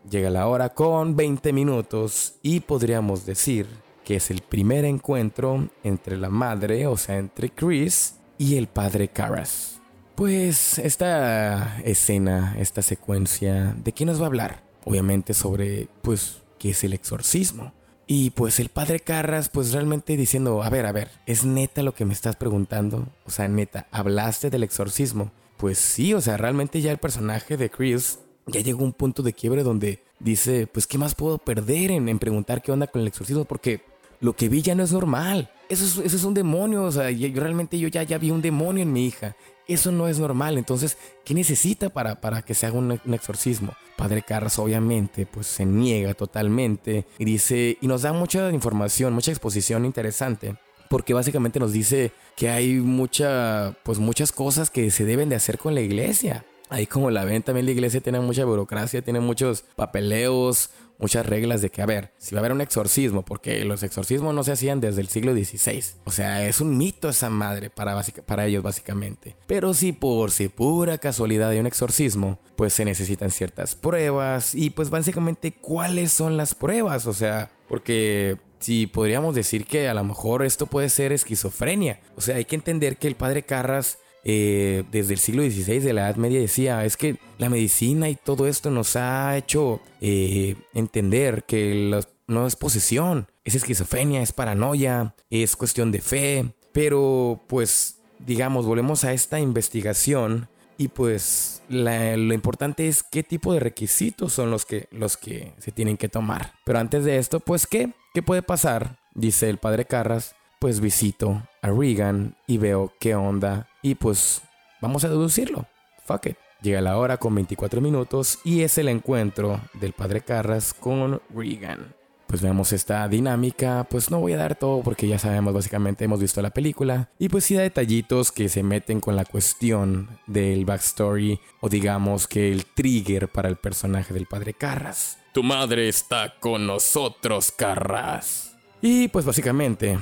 Llega la hora con 20 minutos y podríamos decir que es el primer encuentro entre la madre, o sea, entre Chris y el padre Carras. Pues esta escena, esta secuencia, ¿de qué nos va a hablar? Obviamente sobre, pues, qué es el exorcismo. Y pues el padre Carras, pues realmente diciendo, a ver, a ver, ¿es neta lo que me estás preguntando? O sea, neta, ¿hablaste del exorcismo? Pues sí, o sea, realmente ya el personaje de Chris ya llegó a un punto de quiebre donde dice, pues, ¿qué más puedo perder en, preguntar qué onda con el exorcismo? Porque lo que vi ya no es normal. Eso es, eso es un demonio, o sea, yo, realmente yo ya, ya vi un demonio en mi hija. Eso no es normal. Entonces, ¿qué necesita para, para que se haga un, exorcismo? Padre Carras obviamente pues se niega totalmente y dice y nos da mucha información, mucha exposición interesante porque básicamente nos dice que hay mucha pues muchas cosas que se deben de hacer con la iglesia. Ahí como la ven también la iglesia tiene mucha burocracia, tiene muchos papeleos, muchas reglas de que, a ver, si va a haber un exorcismo, porque los exorcismos no se hacían desde el siglo XVI. O sea, es un mito esa madre para, para ellos básicamente. Pero si por si pura casualidad hay un exorcismo, pues se necesitan ciertas pruebas y pues básicamente cuáles son las pruebas. O sea, porque si podríamos decir que a lo mejor esto puede ser esquizofrenia. O sea, hay que entender que el padre Carras eh, desde el siglo XVI de la Edad Media decía, es que la medicina y todo esto nos ha hecho eh, entender que no es posesión, es esquizofrenia, es paranoia, es cuestión de fe, pero pues digamos, volvemos a esta investigación y pues lo importante es qué tipo de requisitos son los que, los que se tienen que tomar. Pero antes de esto, pues ¿qué? ¿Qué puede pasar? Dice el padre Carras, pues visito a Regan y veo qué onda y pues vamos a deducirlo. Fuck it. Llega la hora con 24 minutos y es el encuentro del padre Carras con Regan. Pues veamos esta dinámica, pues no voy a dar todo porque ya sabemos básicamente, hemos visto la película. Y pues sí da detallitos que se meten con la cuestión del backstory o digamos que el trigger para el personaje del padre Carras. Tu madre está con nosotros, Carras. Y pues básicamente,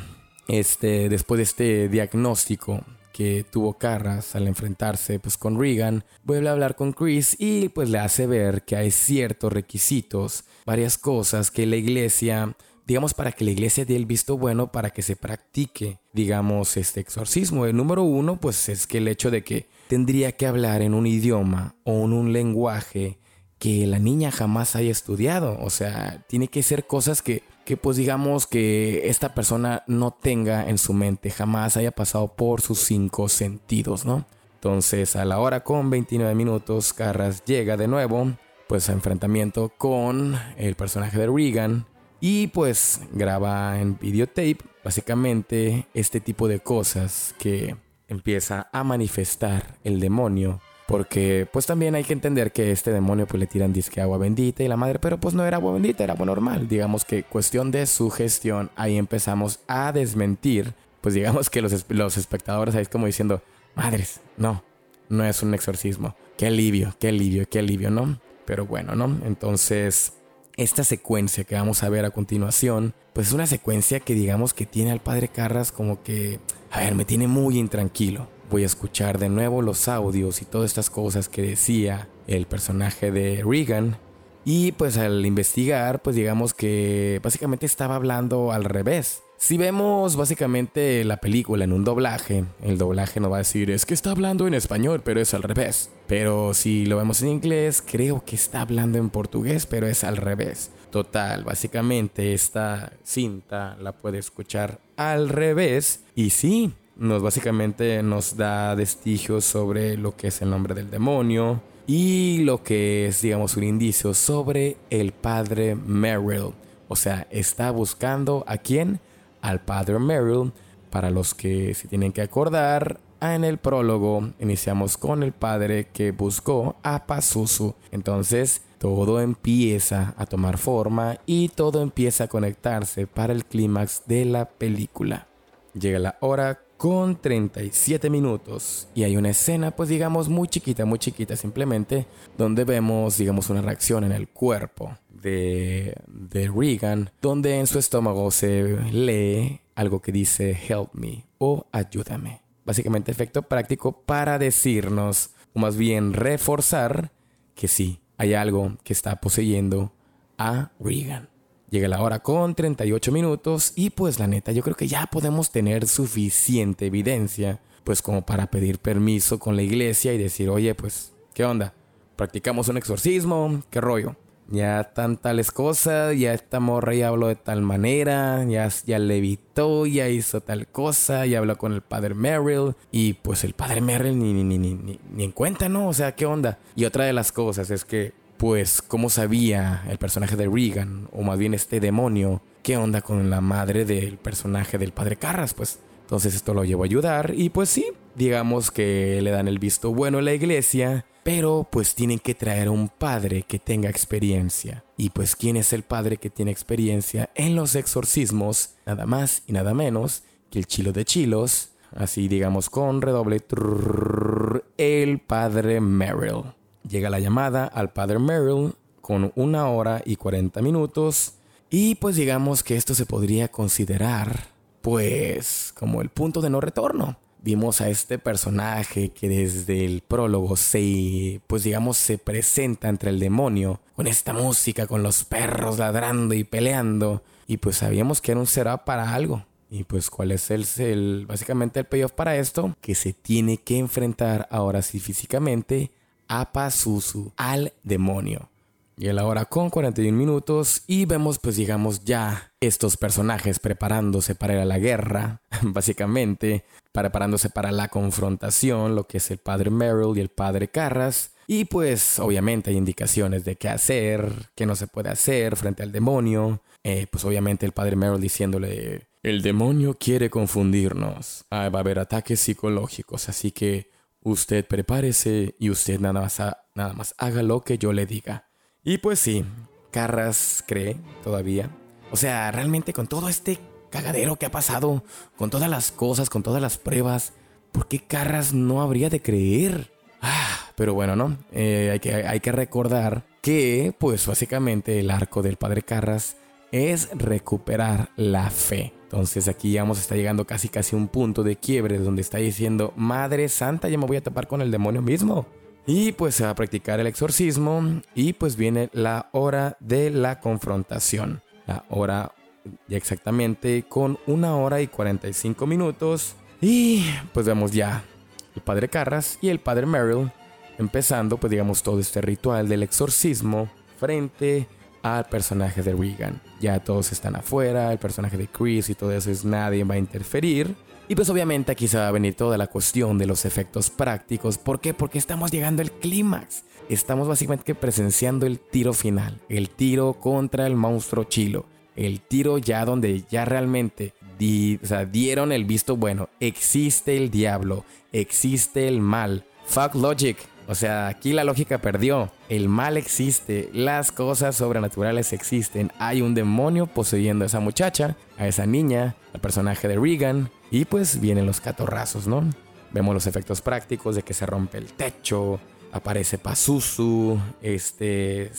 este, después de este diagnóstico que tuvo Carras al enfrentarse pues con Regan, vuelve a hablar con Chris y pues le hace ver que hay ciertos requisitos, varias cosas que la iglesia, digamos para que la iglesia dé el visto bueno para que se practique, digamos, este exorcismo. El número uno pues es que el hecho de que tendría que hablar en un idioma o en un lenguaje que la niña jamás haya estudiado. O sea, tiene que ser cosas que, que pues digamos que esta persona no tenga en su mente, jamás haya pasado por sus cinco sentidos, ¿no? Entonces a la hora con 29 minutos, Carras llega de nuevo, pues a enfrentamiento con el personaje de Regan. Y pues graba en videotape básicamente este tipo de cosas que empieza a manifestar el demonio porque pues también hay que entender que este demonio pues le tiran disque agua bendita y la madre, pero pues no era agua bendita, era agua normal. Digamos que cuestión de su gestión, ahí empezamos a desmentir, pues digamos que los, los espectadores ahí es como diciendo, madres, no, no es un exorcismo. Qué alivio, qué alivio, qué alivio, ¿no? Pero bueno, ¿no? Entonces, esta secuencia que vamos a ver a continuación, pues es una secuencia que digamos que tiene al padre Carras como que, a ver, me tiene muy intranquilo voy a escuchar de nuevo los audios y todas estas cosas que decía el personaje de Regan. Y pues al investigar, pues digamos que básicamente estaba hablando al revés. Si vemos básicamente la película en un doblaje, el doblaje nos va a decir es que está hablando en español, pero es al revés. Pero si lo vemos en inglés, creo que está hablando en portugués, pero es al revés. Total, básicamente esta cinta la puede escuchar al revés. Y sí, nos básicamente nos da vestigios sobre lo que es el nombre del demonio y lo que es, digamos, un indicio sobre el padre Merrill. O sea, está buscando a quién? Al padre Merrill Para los que se tienen que acordar, en el prólogo iniciamos con el padre que buscó a Pazuzu. Entonces todo empieza a tomar forma y todo empieza a conectarse para el clímax de la película. Llega la hora con 37 minutos y hay una escena pues digamos muy chiquita, muy chiquita simplemente, donde vemos digamos una reacción en el cuerpo de, de Regan, donde en su estómago se lee algo que dice help me o ayúdame. Básicamente efecto práctico para decirnos, o más bien reforzar, que sí, hay algo que está poseyendo a Regan. Llega la hora con 38 minutos y pues la neta yo creo que ya podemos tener suficiente evidencia pues como para pedir permiso con la iglesia y decir, oye pues, ¿qué onda? ¿Practicamos un exorcismo? ¿Qué rollo? Ya tan tales cosas, ya esta morra ya habló de tal manera, ya, ya levitó, ya hizo tal cosa, ya habló con el padre Merrill. Y pues el padre Merrill ni, ni, ni, ni, ni en cuenta, ¿no? O sea, ¿qué onda? Y otra de las cosas es que, pues, ¿cómo sabía el personaje de Regan, o más bien este demonio, qué onda con la madre del personaje del padre Carras? Pues entonces esto lo llevó a ayudar y pues sí, digamos que le dan el visto bueno a la iglesia pero pues tienen que traer a un padre que tenga experiencia. Y pues ¿quién es el padre que tiene experiencia en los exorcismos? Nada más y nada menos que el chilo de chilos, así digamos con redoble, el padre Merrill. Llega la llamada al padre Merrill con una hora y 40 minutos y pues digamos que esto se podría considerar pues como el punto de no retorno. Vimos a este personaje que desde el prólogo se, pues digamos, se presenta entre el demonio, con esta música, con los perros ladrando y peleando, y pues sabíamos que era un será para algo. Y pues cuál es el, el básicamente el payoff para esto, que se tiene que enfrentar ahora sí físicamente a Pazuzu, al demonio. Y la hora con 41 minutos y vemos pues digamos ya estos personajes preparándose para ir a la guerra, básicamente, preparándose para la confrontación, lo que es el padre Merrill y el padre Carras. Y pues obviamente hay indicaciones de qué hacer, qué no se puede hacer frente al demonio. Eh, pues obviamente el padre Merrill diciéndole, el demonio quiere confundirnos. Ah, va a haber ataques psicológicos, así que usted prepárese y usted nada más, nada más haga lo que yo le diga. Y pues sí, Carras cree todavía. O sea, realmente con todo este cagadero que ha pasado, con todas las cosas, con todas las pruebas, ¿por qué Carras no habría de creer? Ah, pero bueno, ¿no? Eh, hay, que, hay que recordar que, pues básicamente el arco del padre Carras es recuperar la fe. Entonces aquí ya vamos, está llegando casi casi un punto de quiebre donde está diciendo, Madre Santa, ya me voy a tapar con el demonio mismo. Y pues se va a practicar el exorcismo y pues viene la hora de la confrontación. La hora exactamente con una hora y 45 minutos. Y pues vemos ya el padre Carras y el padre Merrill empezando pues digamos todo este ritual del exorcismo frente al personaje de Regan. Ya todos están afuera, el personaje de Chris y todo eso es nadie va a interferir. Y pues obviamente aquí se va a venir toda la cuestión de los efectos prácticos. ¿Por qué? Porque estamos llegando al clímax. Estamos básicamente presenciando el tiro final, el tiro contra el monstruo chilo, el tiro ya donde ya realmente dieron el visto bueno. Existe el diablo, existe el mal. Fuck logic. O sea, aquí la lógica perdió. El mal existe, las cosas sobrenaturales existen. Hay un demonio poseyendo a esa muchacha, a esa niña, al personaje de Regan. Y pues vienen los catorrazos, ¿no? Vemos los efectos prácticos de que se rompe el techo, aparece Pazuzu, este,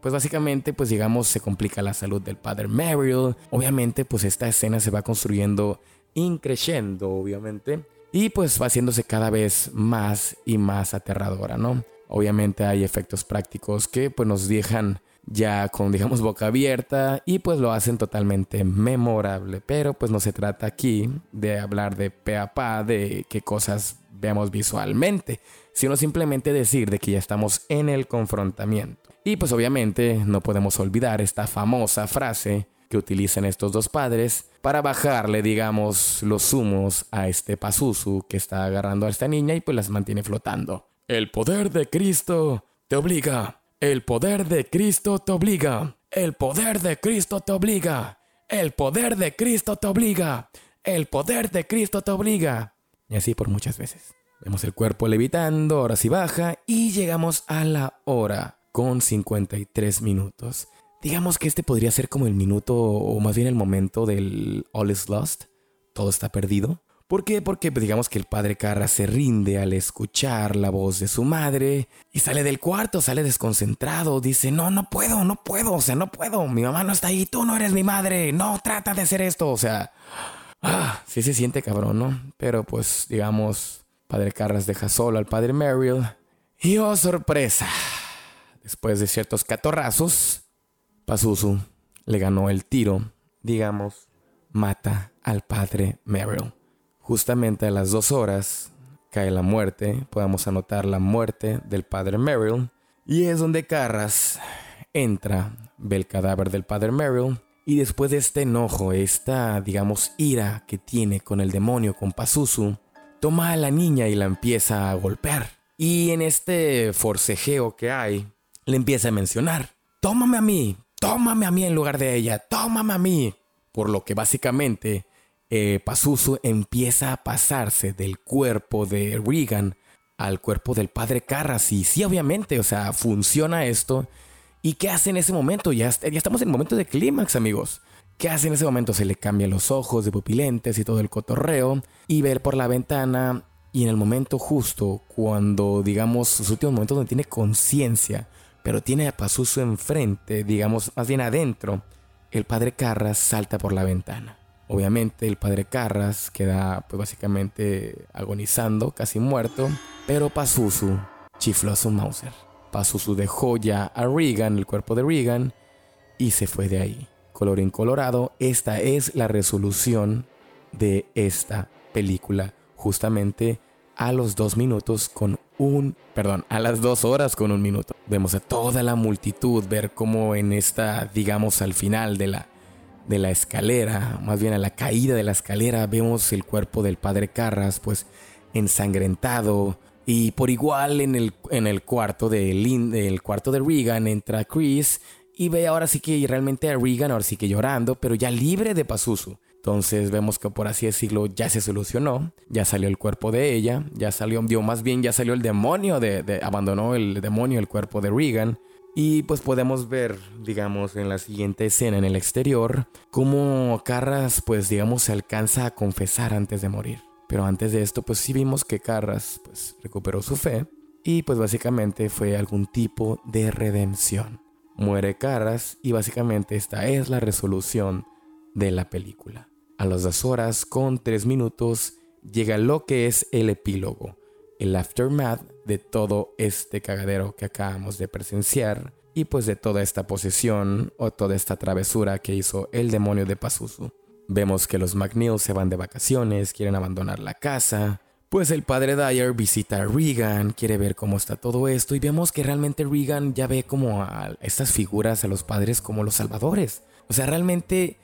pues básicamente, pues digamos, se complica la salud del padre Merrill. Obviamente, pues esta escena se va construyendo increciendo, obviamente y pues va haciéndose cada vez más y más aterradora, ¿no? Obviamente hay efectos prácticos que pues nos dejan ya con digamos boca abierta y pues lo hacen totalmente memorable, pero pues no se trata aquí de hablar de pe a pa de qué cosas veamos visualmente, sino simplemente decir de que ya estamos en el confrontamiento. Y pues obviamente no podemos olvidar esta famosa frase que utilizan estos dos padres para bajarle, digamos, los humos a este Pazuzu que está agarrando a esta niña y pues las mantiene flotando. El poder de Cristo te obliga. El poder de Cristo te obliga. El poder de Cristo te obliga. El poder de Cristo te obliga. el poder de Cristo te obliga. Y así por muchas veces. Vemos el cuerpo levitando, ahora sí baja y llegamos a la hora con 53 minutos. Digamos que este podría ser como el minuto o más bien el momento del All is Lost. Todo está perdido. ¿Por qué? Porque pues, digamos que el padre Carra se rinde al escuchar la voz de su madre y sale del cuarto, sale desconcentrado, dice, no, no puedo, no puedo, o sea, no puedo, mi mamá no está ahí, tú no eres mi madre, no, trata de hacer esto, o sea, ah, sí se siente cabrón, ¿no? Pero pues, digamos, padre Carras deja solo al padre Merrill y oh, sorpresa, después de ciertos catorrazos, Pazuzu le ganó el tiro, digamos, mata al padre Merrill. Justamente a las dos horas cae la muerte, podemos anotar la muerte del padre Merrill, y es donde Carras entra, ve el cadáver del padre Merrill, y después de este enojo, esta, digamos, ira que tiene con el demonio, con Pazuzu, toma a la niña y la empieza a golpear. Y en este forcejeo que hay, le empieza a mencionar, tómame a mí, tómame a mí en lugar de ella, tómame a mí. Por lo que básicamente eh, Pazuzu empieza a pasarse del cuerpo de Regan al cuerpo del padre Carras. Y sí, obviamente, o sea, funciona esto. ¿Y qué hace en ese momento? Ya, ya estamos en el momento de clímax, amigos. ¿Qué hace en ese momento? Se le cambian los ojos de pupilentes y todo el cotorreo. Y ver por la ventana. Y en el momento justo, cuando, digamos, sus últimos momentos donde tiene conciencia, pero tiene a Pazuzu enfrente, digamos, más bien adentro, el padre Carras salta por la ventana. Obviamente el padre Carras queda pues básicamente agonizando, casi muerto, pero Pazuzu chifló a su Mauser. Pazuzu dejó ya a Regan, el cuerpo de Regan, y se fue de ahí. Colorín colorado, esta es la resolución de esta película, justamente a los dos minutos con un, perdón, a las dos horas con un minuto. Vemos a toda la multitud ver cómo en esta, digamos, al final de la de la escalera, más bien a la caída de la escalera, vemos el cuerpo del padre Carras, pues ensangrentado. Y por igual en el, en el cuarto de el cuarto de Regan entra Chris y ve ahora sí que realmente a Regan ahora sí que llorando, pero ya libre de Pazuzu. Entonces vemos que por así decirlo ya se solucionó, ya salió el cuerpo de ella, ya salió, más bien ya salió el demonio de, de abandonó el demonio el cuerpo de Regan y pues podemos ver, digamos, en la siguiente escena en el exterior, cómo Carras, pues digamos, se alcanza a confesar antes de morir. Pero antes de esto, pues sí vimos que Carras, pues recuperó su fe y pues básicamente fue algún tipo de redención. Muere Carras y básicamente esta es la resolución de la película. A las dos horas con tres minutos llega lo que es el epílogo, el aftermath de todo este cagadero que acabamos de presenciar y pues de toda esta posesión o toda esta travesura que hizo el demonio de Pazuzu. Vemos que los McNeil se van de vacaciones, quieren abandonar la casa, pues el padre Dyer visita a Regan, quiere ver cómo está todo esto y vemos que realmente Regan ya ve como a estas figuras, a los padres como los salvadores. O sea, realmente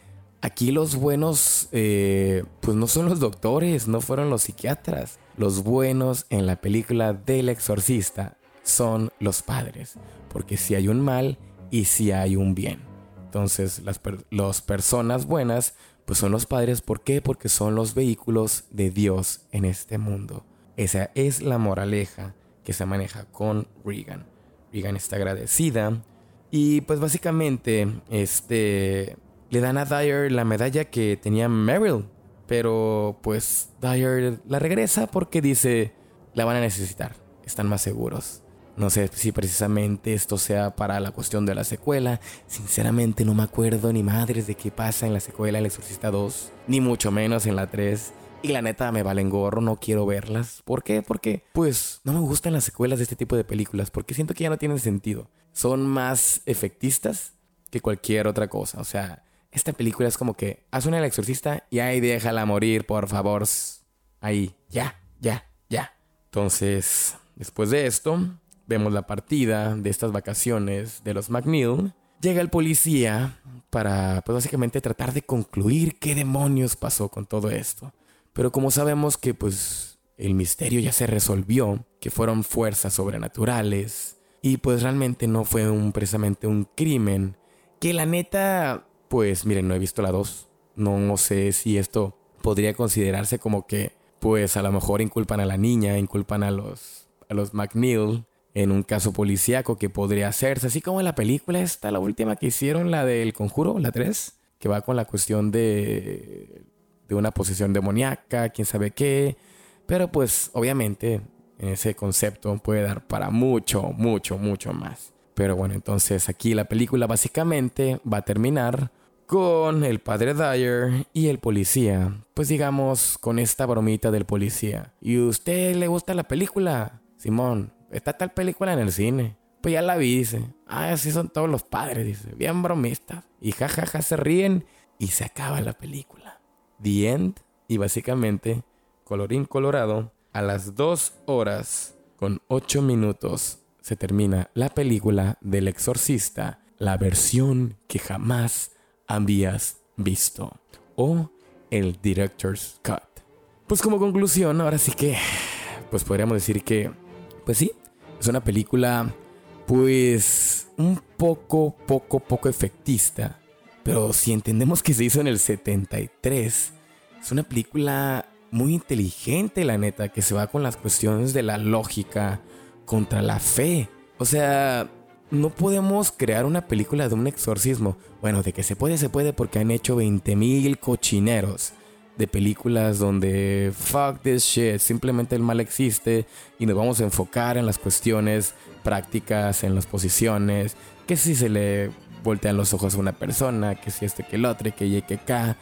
aquí los buenos, eh, pues no son los doctores, no fueron los psiquiatras. Los buenos en la película del exorcista son los padres, porque si hay un mal y si hay un bien. Entonces las personas buenas pues son los padres, ¿por qué? Porque son los vehículos de Dios en este mundo. Esa es la moraleja que se maneja con Regan. Regan está agradecida y pues básicamente este le dan a Dyer la medalla que tenía Meryl pero pues Dyer la regresa porque dice, la van a necesitar, están más seguros. No sé si precisamente esto sea para la cuestión de la secuela. Sinceramente no me acuerdo ni madres de qué pasa en la secuela El Exorcista 2, ni mucho menos en la 3. Y la neta me valen gorro, no quiero verlas. ¿Por qué? Porque pues no me gustan las secuelas de este tipo de películas, porque siento que ya no tienen sentido. Son más efectistas que cualquier otra cosa. O sea, esta película es como que haz una el exorcista y ahí déjala morir, por favor. Ahí, ya, ya, ya. Entonces, después de esto, vemos la partida de estas vacaciones de los McNeil. Llega el policía para, pues básicamente tratar de concluir qué demonios pasó con todo esto. Pero como sabemos que, pues, el misterio ya se resolvió, que fueron fuerzas sobrenaturales, y pues realmente no fue precisamente un crimen, que la neta pues miren, no he visto la 2. No, sé si esto podría considerarse como que, pues a lo mejor inculpan a la niña, inculpan a los, a los McNeil en un caso policíaco que podría hacerse, así como en la película esta, la última que hicieron, la del Conjuro, la 3, que va con la cuestión de, de una posesión demoníaca, quién sabe qué, pero pues obviamente ese concepto puede dar para mucho, mucho, mucho más. Pero bueno, entonces aquí la película básicamente va a terminar con el padre Dyer y el policía. Pues digamos, con esta bromita del policía. ¿Y usted le gusta la película? Simón, está tal película en el cine. Pues ya la vi, dice. Ah, así son todos los padres, dice. Bien bromistas. Y jajaja se ríen y se acaba la película. The End. Y básicamente, colorín colorado, a las 2 horas con 8 minutos se termina la película del exorcista, la versión que jamás habías visto. O el Director's Cut. Pues como conclusión, ahora sí que, pues podríamos decir que, pues sí, es una película, pues un poco, poco, poco efectista. Pero si entendemos que se hizo en el 73, es una película muy inteligente, la neta, que se va con las cuestiones de la lógica contra la fe. O sea, no podemos crear una película de un exorcismo. Bueno, de que se puede, se puede porque han hecho 20.000 cochineros de películas donde fuck this shit, simplemente el mal existe y nos vamos a enfocar en las cuestiones prácticas, en las posiciones, que si se le voltean los ojos a una persona, que si este que el otro, que y que acá.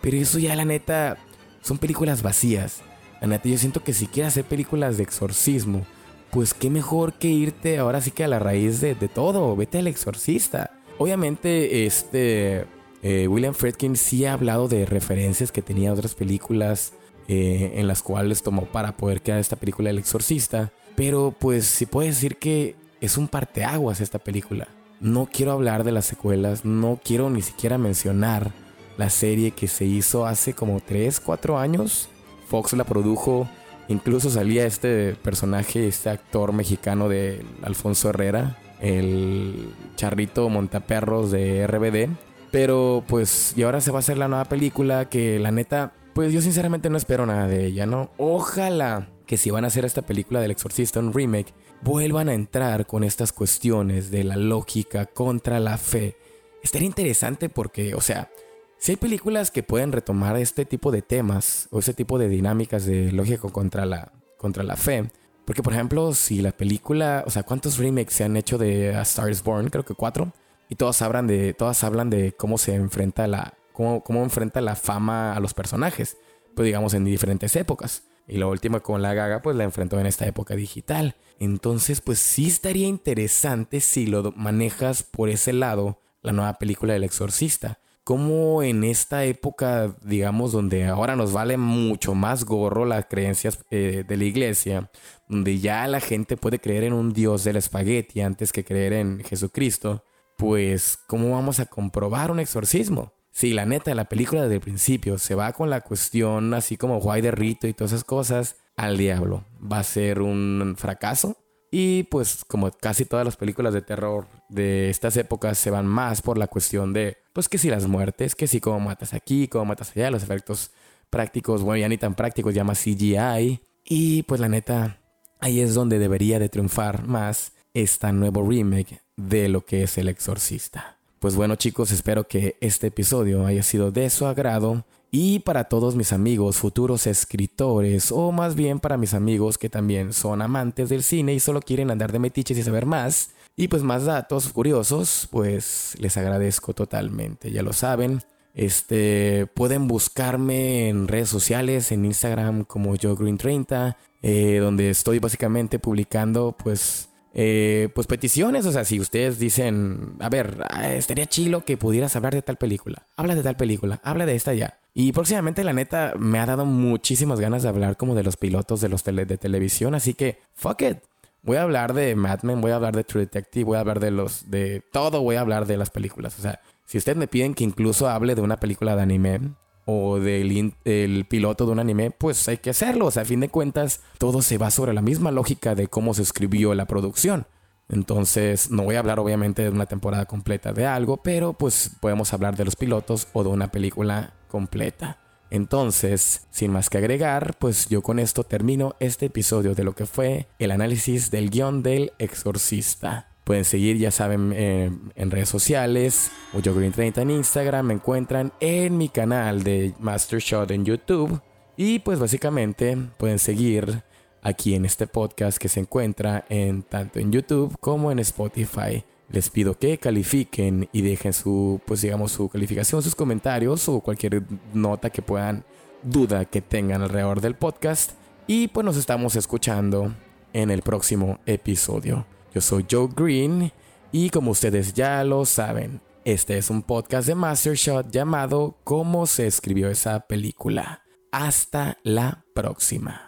Pero eso ya la neta son películas vacías. La neta yo siento que si quieres hacer películas de exorcismo, pues qué mejor que irte ahora sí que a la raíz de, todo, vete al exorcista. Obviamente, este eh, William Friedkin sí ha hablado de referencias que tenía otras películas eh, en las cuales tomó para poder crear esta película El exorcista, pero pues sí puede decir que es un parteaguas esta película. No quiero hablar de las secuelas, no quiero ni siquiera mencionar la serie que se hizo hace como 3, 4 años. Fox la produjo Incluso salía este personaje, este actor mexicano de Alfonso Herrera, el charrito montaperros de RBD. Pero pues, y ahora se va a hacer la nueva película que la neta, pues yo sinceramente no espero nada de ella, ¿no? Ojalá que si van a hacer esta película del exorcista, un remake, vuelvan a entrar con estas cuestiones de la lógica contra la fe. Estaría interesante porque, o sea, si hay películas que pueden retomar este tipo de temas o ese tipo de dinámicas de lógico contra la, contra la fe. Porque, por ejemplo, si la película, o sea, ¿cuántos remakes se han hecho de A Star is Born? Creo que cuatro. Y todas hablan de, todas hablan de cómo se enfrenta la, cómo, cómo enfrenta la fama a los personajes. Pues digamos en diferentes épocas. Y la última con la gaga, pues la enfrentó en esta época digital. Entonces, pues sí estaría interesante si lo manejas por ese lado, la nueva película del exorcista como en esta época, digamos, donde ahora nos vale mucho más gorro las creencias eh, de la iglesia, donde ya la gente puede creer en un dios del espagueti antes que creer en Jesucristo, pues, ¿cómo vamos a comprobar un exorcismo? Si la neta, la película desde el principio se va con la cuestión así como guay de rito y todas esas cosas, al diablo. Va a ser un fracaso. Y pues como casi todas las películas de terror de estas épocas se van más por la cuestión de, pues que si las muertes, que si cómo matas aquí, cómo matas allá, los efectos prácticos, bueno, ya ni tan prácticos, ya más CGI. Y pues la neta, ahí es donde debería de triunfar más esta nuevo remake de lo que es El Exorcista. Pues bueno chicos, espero que este episodio haya sido de su agrado y para todos mis amigos futuros escritores, o más bien para mis amigos que también son amantes del cine y solo quieren andar de metiches y saber más, y pues más datos curiosos, pues les agradezco totalmente, ya lo saben. Este, pueden buscarme en redes sociales, en Instagram como YoGreen30, eh, donde estoy básicamente publicando pues eh, pues peticiones, o sea, si ustedes dicen, a ver, ah, estaría chilo que pudieras hablar de tal película, habla de tal película, habla de esta ya. Y próximamente, la neta, me ha dado muchísimas ganas de hablar como de los pilotos de los tele de televisión, así que, fuck it. Voy a hablar de Mad Men, voy a hablar de True Detective, voy a hablar de los, de todo, voy a hablar de las películas. O sea, si ustedes me piden que incluso hable de una película de anime, o del el piloto de un anime, pues hay que hacerlo. O sea, a fin de cuentas, todo se va sobre la misma lógica de cómo se escribió la producción. Entonces, no voy a hablar obviamente de una temporada completa de algo, pero pues podemos hablar de los pilotos o de una película completa. Entonces, sin más que agregar, pues yo con esto termino este episodio de lo que fue el análisis del guion del exorcista. Pueden seguir, ya saben, eh, en redes sociales, Green 30 en Instagram, me encuentran en mi canal de Master Shot en YouTube. Y pues básicamente pueden seguir aquí en este podcast que se encuentra en tanto en YouTube como en Spotify. Les pido que califiquen y dejen su, pues digamos, su calificación, sus comentarios o cualquier nota que puedan, duda que tengan alrededor del podcast. Y pues nos estamos escuchando en el próximo episodio. Yo soy Joe Green y como ustedes ya lo saben, este es un podcast de Master Shot llamado ¿Cómo se escribió esa película? Hasta la próxima.